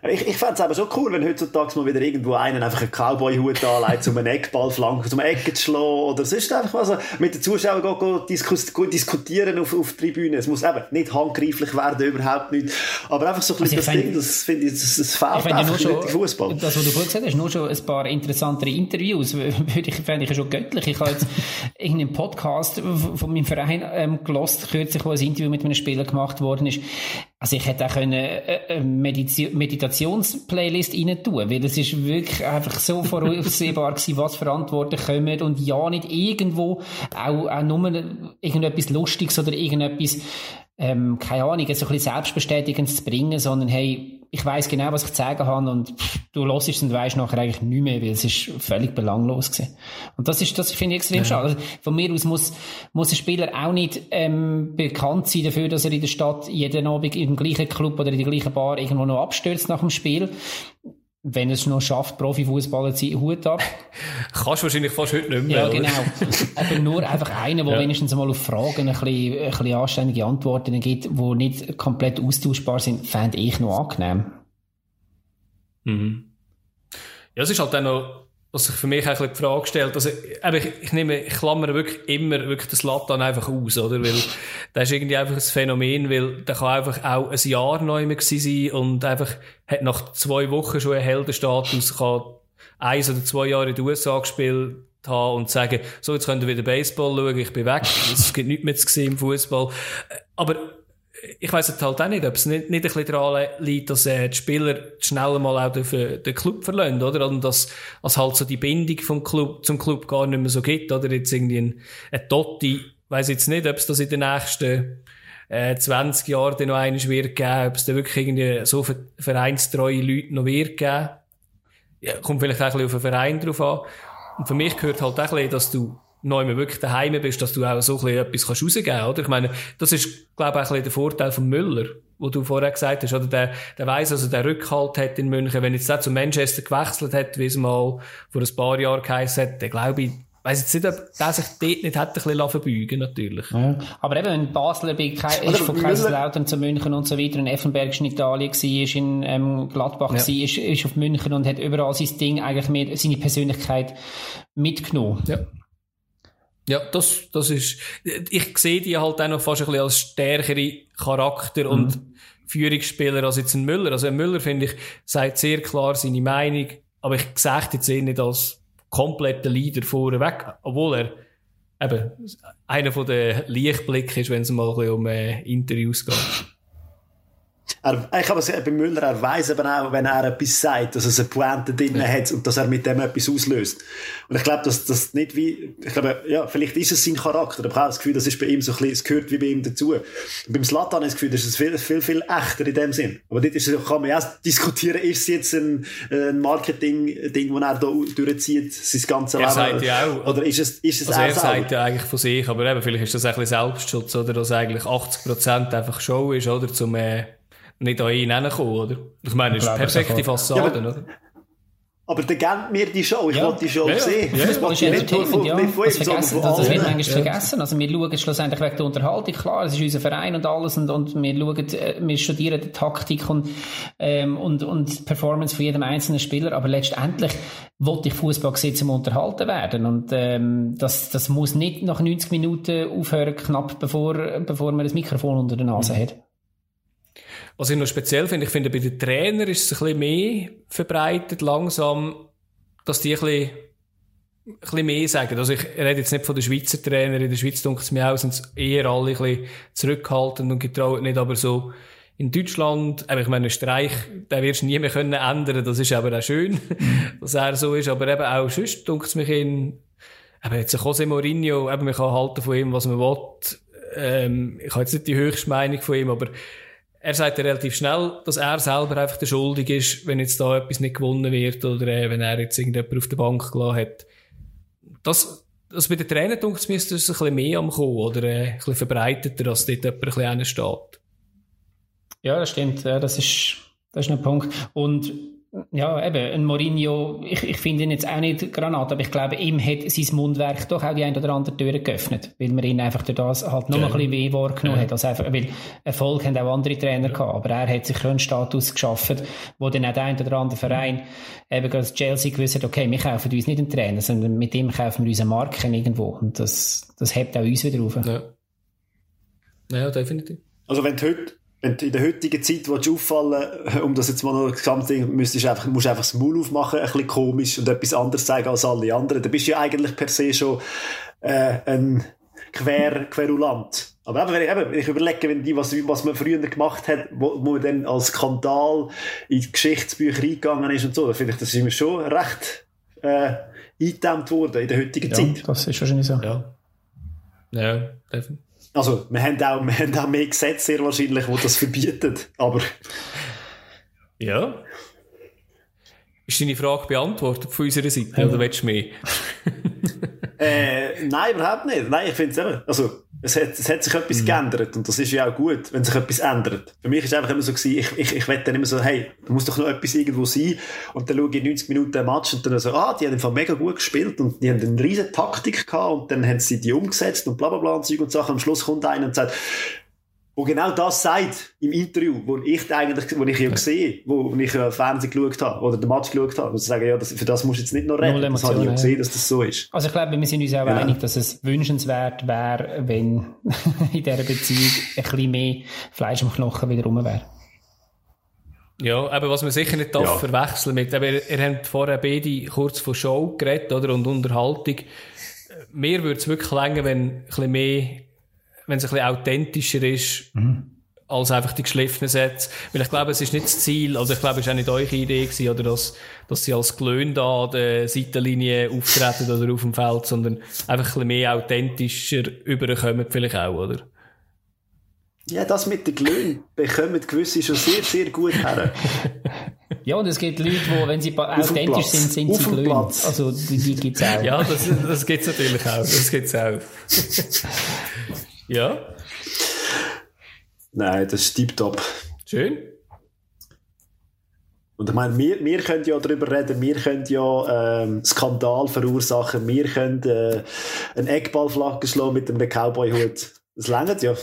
Ich, ich fände es aber schon cool, wenn heutzutage mal wieder irgendwo einen einfach einen Cowboy-Hut anlegt, um einen Eckballflank, um eine Ecke zu schlagen oder sonst einfach was. mit den Zuschauern go, go diskus, go diskutieren auf, auf der Tribüne. Es muss eben nicht handgreiflich werden, überhaupt nicht. Aber einfach so ein bisschen also das Ding, das finde ich, das, das fehlt ich einfach schon, Fußball. Das, was du vorhin gesagt hast, nur schon ein paar interessantere Interviews, würde ich, fände ich schon göttlich. Ich habe jetzt irgendeinen Podcast von meinem Verein ähm, gelost, kürzlich, wo ein Interview mit einem Spieler gemacht worden ist. Also ich hätte auch eine, äh, eine Meditationsplaylist rein tun, weil es ist wirklich einfach so voraussehbar gewesen, was für Antworten kommen und ja nicht irgendwo auch, auch nur irgendetwas Lustiges oder irgendetwas, ähm, keine Ahnung, so ein bisschen selbstbestätigend zu bringen, sondern hey, ich weiß genau, was ich zu sagen habe und pff, du hörst es und weißt nachher eigentlich nicht mehr, weil es ist völlig belanglos gewesen. Und das ist, das finde ich extrem ja. schade. Also von mir aus muss, muss ein Spieler auch nicht ähm, bekannt sein dafür, dass er in der Stadt jeden Abend im gleichen Club oder in der gleichen Bar irgendwo noch abstürzt nach dem Spiel wenn es noch schafft, Profifußballer zu sein, Hut ab. Kannst du wahrscheinlich fast heute nicht mehr. Ja, genau. Aber nur einfach einer, der ja. wenigstens mal auf Fragen ein bisschen, ein bisschen anständige Antworten gibt, die nicht komplett austauschbar sind, fände ich noch angenehm. Mhm. Ja, es ist halt dann noch was sich für mich eigentlich die Frage stellt, also, ich, ich nehme, ich klammere wirklich immer wirklich das Latte einfach aus, oder? Weil, das ist irgendwie einfach ein Phänomen, weil der kann einfach auch ein Jahr neu mehr sein und einfach hat nach zwei Wochen schon einen Heldenstatus, kann eins oder zwei Jahre in den USA gespielt haben und sagen, so, jetzt könnt ihr wieder Baseball schauen, ich bin weg, es gibt nichts mehr zu sehen im Fußball. Aber, ich weiss halt auch nicht, ob es nicht, nicht ein bisschen daran liegt, dass äh, die Spieler schnell mal auch den, den Club verlassen, oder? Und dass, dass halt so die Bindung vom Club, zum Club gar nicht mehr so gibt, oder? Jetzt irgendwie ein, ein Totti, weiss jetzt nicht, ob es das in den nächsten äh, 20 Jahren dann noch eines wird geben, ob es da wirklich irgendwie so vereinstreue Leute noch wird geben. Ja, kommt vielleicht auch ein bisschen auf den Verein drauf an. Und für mich gehört halt auch ein bisschen, dass du neu wirklich daheim bist, dass du auch so ein bisschen etwas kannst rausgeben kannst, oder? Ich meine, das ist, glaube ich, auch ein bisschen der Vorteil von Müller, wo du vorher gesagt hast, oder? Der, der weiss, also der Rückhalt hat in München, wenn jetzt der zu Manchester gewechselt hat, wie es mal vor ein paar Jahren geheißen hat, dann glaube ich, weiss jetzt nicht, ob der sich dort nicht hätte ein bisschen verbeugen natürlich. Ja. Aber eben, wenn Basler bei Ke ist von Kaiserslautern zu München und so weiter, in Effenberg ist in Italien war, ist in ähm, Gladbach ja. war, ist, ist auf München und hat überall sein Ding eigentlich mehr, seine Persönlichkeit mitgenommen. Ja. Ja, das, das ist, ich sehe die halt auch noch fast ein bisschen als stärkere Charakter mhm. und Führungsspieler als jetzt ein Müller. Also ein Müller, finde ich, sagt sehr klar seine Meinung, aber ich sehe jetzt eh nicht als kompletter Leader vorweg, obwohl er eben einer von den Lichtblicken ist, wenn es mal ein bisschen um äh, Interviews geht. Er, ich habe es bei Müller, er weiss eben auch, wenn er etwas sagt, dass es eine Pointe drin ja. hat und dass er mit dem etwas auslöst. Und ich glaube, dass das nicht wie, ich glaube, ja, vielleicht ist es sein Charakter, aber ich habe das Gefühl, das ist bei ihm so ein bisschen, es gehört wie bei ihm dazu. Und beim Slatan ich das Gefühl, das ist viel, viel, viel echter in dem Sinn. Aber dort ist, kann man ja auch diskutieren, ist es jetzt ein, ein Marketing-Ding, das er da durchzieht, sein ganzes Leben? Er sagt ja auch. Oder ist es, ist es also er sagt ja eigentlich von sich, aber eben, vielleicht ist das ein bisschen Selbstschutz, oder, dass eigentlich 80% einfach Show ist, oder, zum, äh, nicht an ihn hinkommen, oder? Ich meine, das ist perfekte Fassade, ja, oder? Aber der gibt mir die Show, ich ja. wollte die Show ja, sehen. Ja, das, das ist entertainment, ja. Das, vergessen, das, das wird manchmal vergessen. Also wir schauen schlussendlich wegen der Unterhaltung, klar, es ist unser Verein und alles und, und wir schauen, äh, wir studieren die Taktik und, ähm, und, und die Performance von jedem einzelnen Spieler, aber letztendlich wollte ich Fußball sehen, zum unterhalten werden und ähm, das, das muss nicht nach 90 Minuten aufhören, knapp bevor, bevor man das Mikrofon unter der Nase mhm. hat. Was ich noch speziell finde, ich finde, bei den Trainern ist es ein bisschen mehr verbreitet, langsam, dass die ein bisschen, ein bisschen mehr sagen. Also ich rede jetzt nicht von den Schweizer Trainern, in der Schweiz dunkelt es mir auch, sind eher alle ein bisschen zurückhaltend und getraut nicht, aber so in Deutschland, ich meine, Streich, den wirst du nie mehr können ändern, das ist aber auch schön, dass er so ist, aber eben auch sonst dunkelt es mich in, eben jetzt ein Jose Mourinho, eben man kann halten von ihm, was man will, ähm, ich habe jetzt nicht die höchste Meinung von ihm, aber er sagt ja relativ schnell, dass er selber einfach der Schuldig ist, wenn jetzt da etwas nicht gewonnen wird oder äh, wenn er jetzt irgendjemand auf der Bank gelassen hat. Das, das bei den Trainern müsste es ein bisschen mehr am kommen oder äh, ein bisschen verbreiteter, als dort jemand ein bisschen steht. Ja, das stimmt. Ja, das ist, das ist ein Punkt. Und ja, eben, ein Mourinho, ich, ich finde ihn jetzt auch nicht Granat, aber ich glaube, ihm hat sein Mundwerk doch auch die ein oder andere Tür geöffnet, weil man ihn einfach durch das halt noch ja. ein bisschen weh wahrgenommen ja. hat. Also einfach, weil Erfolg haben auch andere Trainer ja. gehabt, aber er hat sich schon einen Status geschaffen, wo dann auch der ein oder andere Verein, eben gerade Chelsea gewusst hat, okay, wir kaufen uns nicht einen Trainer, sondern mit dem kaufen wir unsere Marken irgendwo und das, das hebt auch uns wieder auf. Ja. Ja, definitiv. Also wenn du heute wenn du in der heutigen Zeit willst auffallen um das jetzt mal noch das ganze Ding, müsstest du einfach, musst du einfach das Maul aufmachen, ein bisschen komisch und etwas anderes zeigen als alle anderen. dann bist du ja eigentlich per se schon äh, ein Quer, Querulant. Aber eben, wenn ich, eben, ich überlege, wenn die, was, was man früher gemacht hat, wo, wo man dann als Skandal in die Geschichtsbücher eingegangen ist und so, da finde ich, das ist mir schon recht äh, eingedämmt worden in der heutigen ja, Zeit. das ist wahrscheinlich so. Ja, ja definitiv. Also, wir haben auch, wir haben auch mehr Gesetze sehr wahrscheinlich, die das verbieten, aber... Ja. Ist deine Frage beantwortet von unserer Seite, ja. oder willst du mehr? äh, nein, überhaupt nicht. Nein, ich finde es eben, also, es hat, es hat sich etwas mhm. geändert und das ist ja auch gut, wenn sich etwas ändert. Für mich ist es einfach immer so gewesen, ich, ich, ich wette dann immer so, hey, da muss doch noch etwas irgendwo sein und dann schaue ich 90 Minuten ein Match und dann so, ah, die haben einfach mega gut gespielt und die haben eine riesen Taktik gehabt und dann haben sie die umgesetzt und bla bla bla und Zeug und Sachen. Am Schluss kommt einer und sagt, wo genau das sagt im Interview, wo ich eigentlich, wo ich ja gesehen, wo, ich äh, Fernsehen geschaut habe oder den Match geschaut habe, wo sie sagen, ja, das, für das musst du jetzt nicht noch reden, das habe ich ja gesehen, dass das so ist. Also ich glaube, wir sind uns auch ja. einig, dass es wünschenswert wäre, wenn in dieser Beziehung ein bisschen mehr Fleisch am Knochen wieder rum wäre. Ja, aber was man sicher nicht darf ja. verwechseln mit, aber ihr, ihr habt vorher beide kurz von Show geredet, oder, und Unterhaltung. Mir würde es wirklich länger, wenn ein bisschen mehr wenn es ein bisschen authentischer ist, mhm. als einfach die geschliffenen Sätze. Weil ich glaube, es ist nicht das Ziel, also ich glaube, es war auch nicht eure Idee gewesen, oder dass, dass sie als Glöhn da an der Seitenlinie auftreten oder auf dem Feld, sondern einfach ein bisschen mehr authentischer überkommen vielleicht auch, oder? Ja, das mit den Glöhnen bekommen gewisse schon sehr, sehr gut her. Ja, und es gibt Leute, die, wenn sie authentisch sind, sind sie glühend. Also, die, die gibt's auch. Ja, das, das gibt's natürlich auch. Das gibt's auch. ja. Nein, das ist tiptop. Schön. Und ich meine, wir, wir können ja darüber reden, wir können ja ähm, Skandal verursachen, wir können äh, einen Eckballflagge schlagen mit einem Cowboy-Hut. Das längert ja.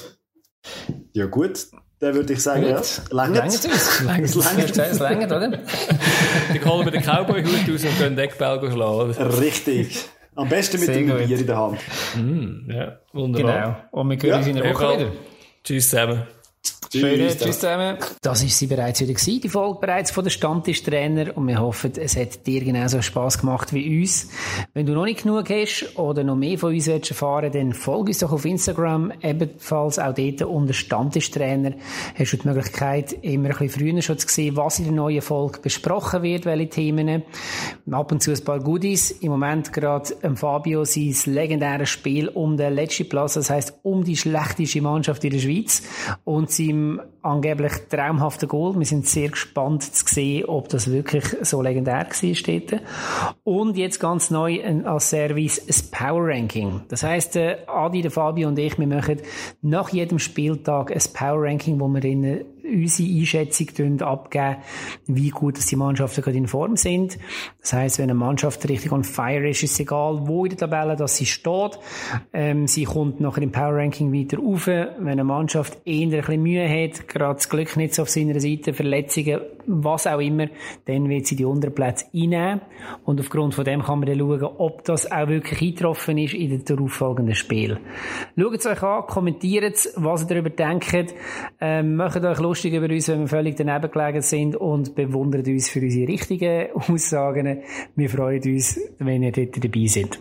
Ja gut, dann würde ich sagen, gut. ja, längert es. Längert es, längert, oder? Dann holen wir den Cowboy-Hut raus und können den Eckball schlagen. Richtig. Am besten mit dem Bier in der Hand. Mm, ja, wunderbar. Genau. Und wir hören uns in der Woche wieder. Tschüss zusammen. Schöne, tschüss zusammen. Das ist sie bereits wieder gewesen, die Folge bereits von der Stammtischtrainer und wir hoffen, es hat dir genauso Spass gemacht wie uns. Wenn du noch nicht genug hast oder noch mehr von uns willst erfahren, dann folge uns doch auf Instagram, ebenfalls auch dort unter Stammtischtrainer. Hast du die Möglichkeit, immer ein bisschen früher schon zu sehen, was in der neuen Folge besprochen wird, welche Themen. Ab und zu ein paar Goodies. Im Moment gerade Fabio sein legendäres Spiel um den letzten Platz, das heisst um die schlechteste Mannschaft in der Schweiz und sein seinem angeblich traumhaften Goal. Wir sind sehr gespannt zu sehen, ob das wirklich so legendär war. Und jetzt ganz neu als Service ein Power Ranking. Das heisst, äh, Adi, der Fabio und ich, wir machen nach jedem Spieltag ein Power Ranking, wo wir in unsere Einschätzung abgeben, wie gut die Mannschaften gerade in Form sind. Das heisst, wenn eine Mannschaft richtig on fire ist, ist es egal, wo in der Tabelle dass sie steht. Ähm, sie kommt nachher im Power Ranking weiter rauf. Wenn eine Mannschaft eher ein bisschen Mühe hat, gerade das Glück nicht auf seiner Seite, Verletzungen, was auch immer, dann wird sie die unteren Plätze einnehmen. Und aufgrund von dem kann man dann schauen, ob das auch wirklich eingetroffen ist in den darauffolgenden Spielen. Schaut es euch an, kommentiert es, was ihr darüber denkt, ähm, macht euch Lust lustig über uns, wenn wir völlig daneben gelegen sind und bewundert uns für unsere richtigen Aussagen. Wir freuen uns, wenn ihr dort dabei seid.